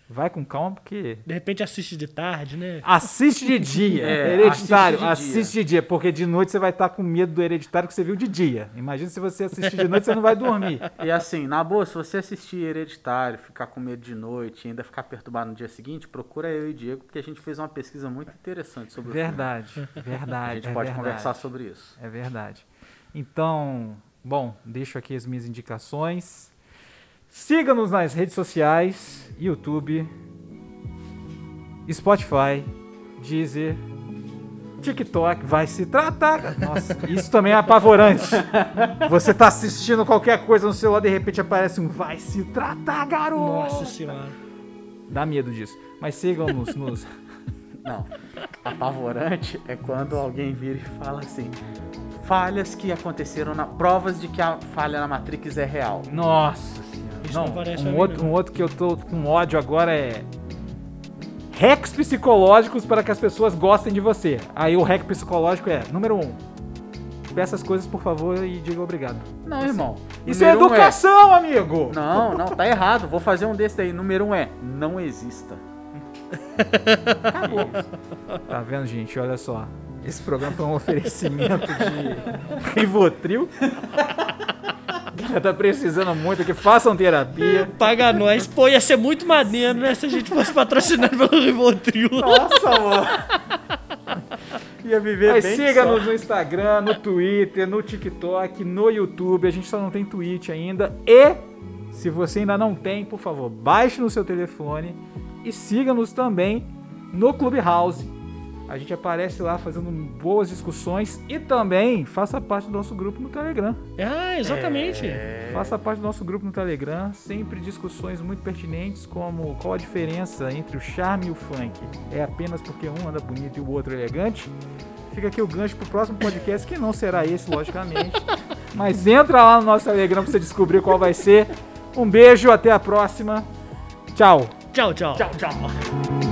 Vai com calma, porque. De repente assiste de tarde, né? Assiste de dia. É, hereditário, assiste de dia. assiste de dia. Porque de noite você vai estar com medo do hereditário que você viu de dia. Imagina se você assistir de noite, você não vai dormir. E assim, na boa, se você assistir Hereditário, ficar com medo de noite e ainda ficar perturbado no dia seguinte, procura eu e Diego, porque a gente fez uma pesquisa muito interessante sobre o Verdade, verdade. A gente é pode verdade. conversar sobre isso. É verdade. Então, bom, deixo aqui as minhas indicações. Siga-nos nas redes sociais, YouTube, Spotify, Deezer, TikTok, vai se tratar. Nossa, isso também é apavorante. Você tá assistindo qualquer coisa no celular, de repente aparece um vai se tratar, garoto. Nossa senhora. Dá medo disso. Mas sigam-nos nos. Não. Apavorante é quando alguém vira e fala assim: falhas que aconteceram na. provas de que a falha na Matrix é real. Nossa senhora. Isso não parece a um, outro, não. um outro que eu tô com ódio agora é. Hacks psicológicos para que as pessoas gostem de você. Aí o hack psicológico é, número um, peça as coisas por favor e diga obrigado. Não, irmão. Isso é Número um educação, amigo! Não, não, tá errado. Vou fazer um desse daí. Número um é: não exista. Acabou. Tá vendo, gente? Olha só. Esse programa foi um oferecimento de Rivotril. Tá precisando muito aqui. Façam terapia. Paga nós. Pô, ia ser muito maneiro, né? Se a gente fosse patrocinado pelo Rivotril. Nossa, mano. Ia viver Mas bem siga-nos no Instagram, no Twitter, no TikTok, no YouTube. A gente só não tem tweet ainda. E Se você ainda não tem, por favor, baixe no seu telefone e siga-nos também no Clubhouse. A gente aparece lá fazendo boas discussões e também faça parte do nosso grupo no Telegram. Ah, exatamente. Faça parte do nosso grupo no Telegram, sempre discussões muito pertinentes, como qual a diferença entre o charme e o funk. É apenas porque um anda bonito e o outro elegante? Fica aqui o gancho pro próximo podcast, que não será esse, logicamente. Mas entra lá no nosso Telegram pra você descobrir qual vai ser. Um beijo, até a próxima. Tchau. 照照照照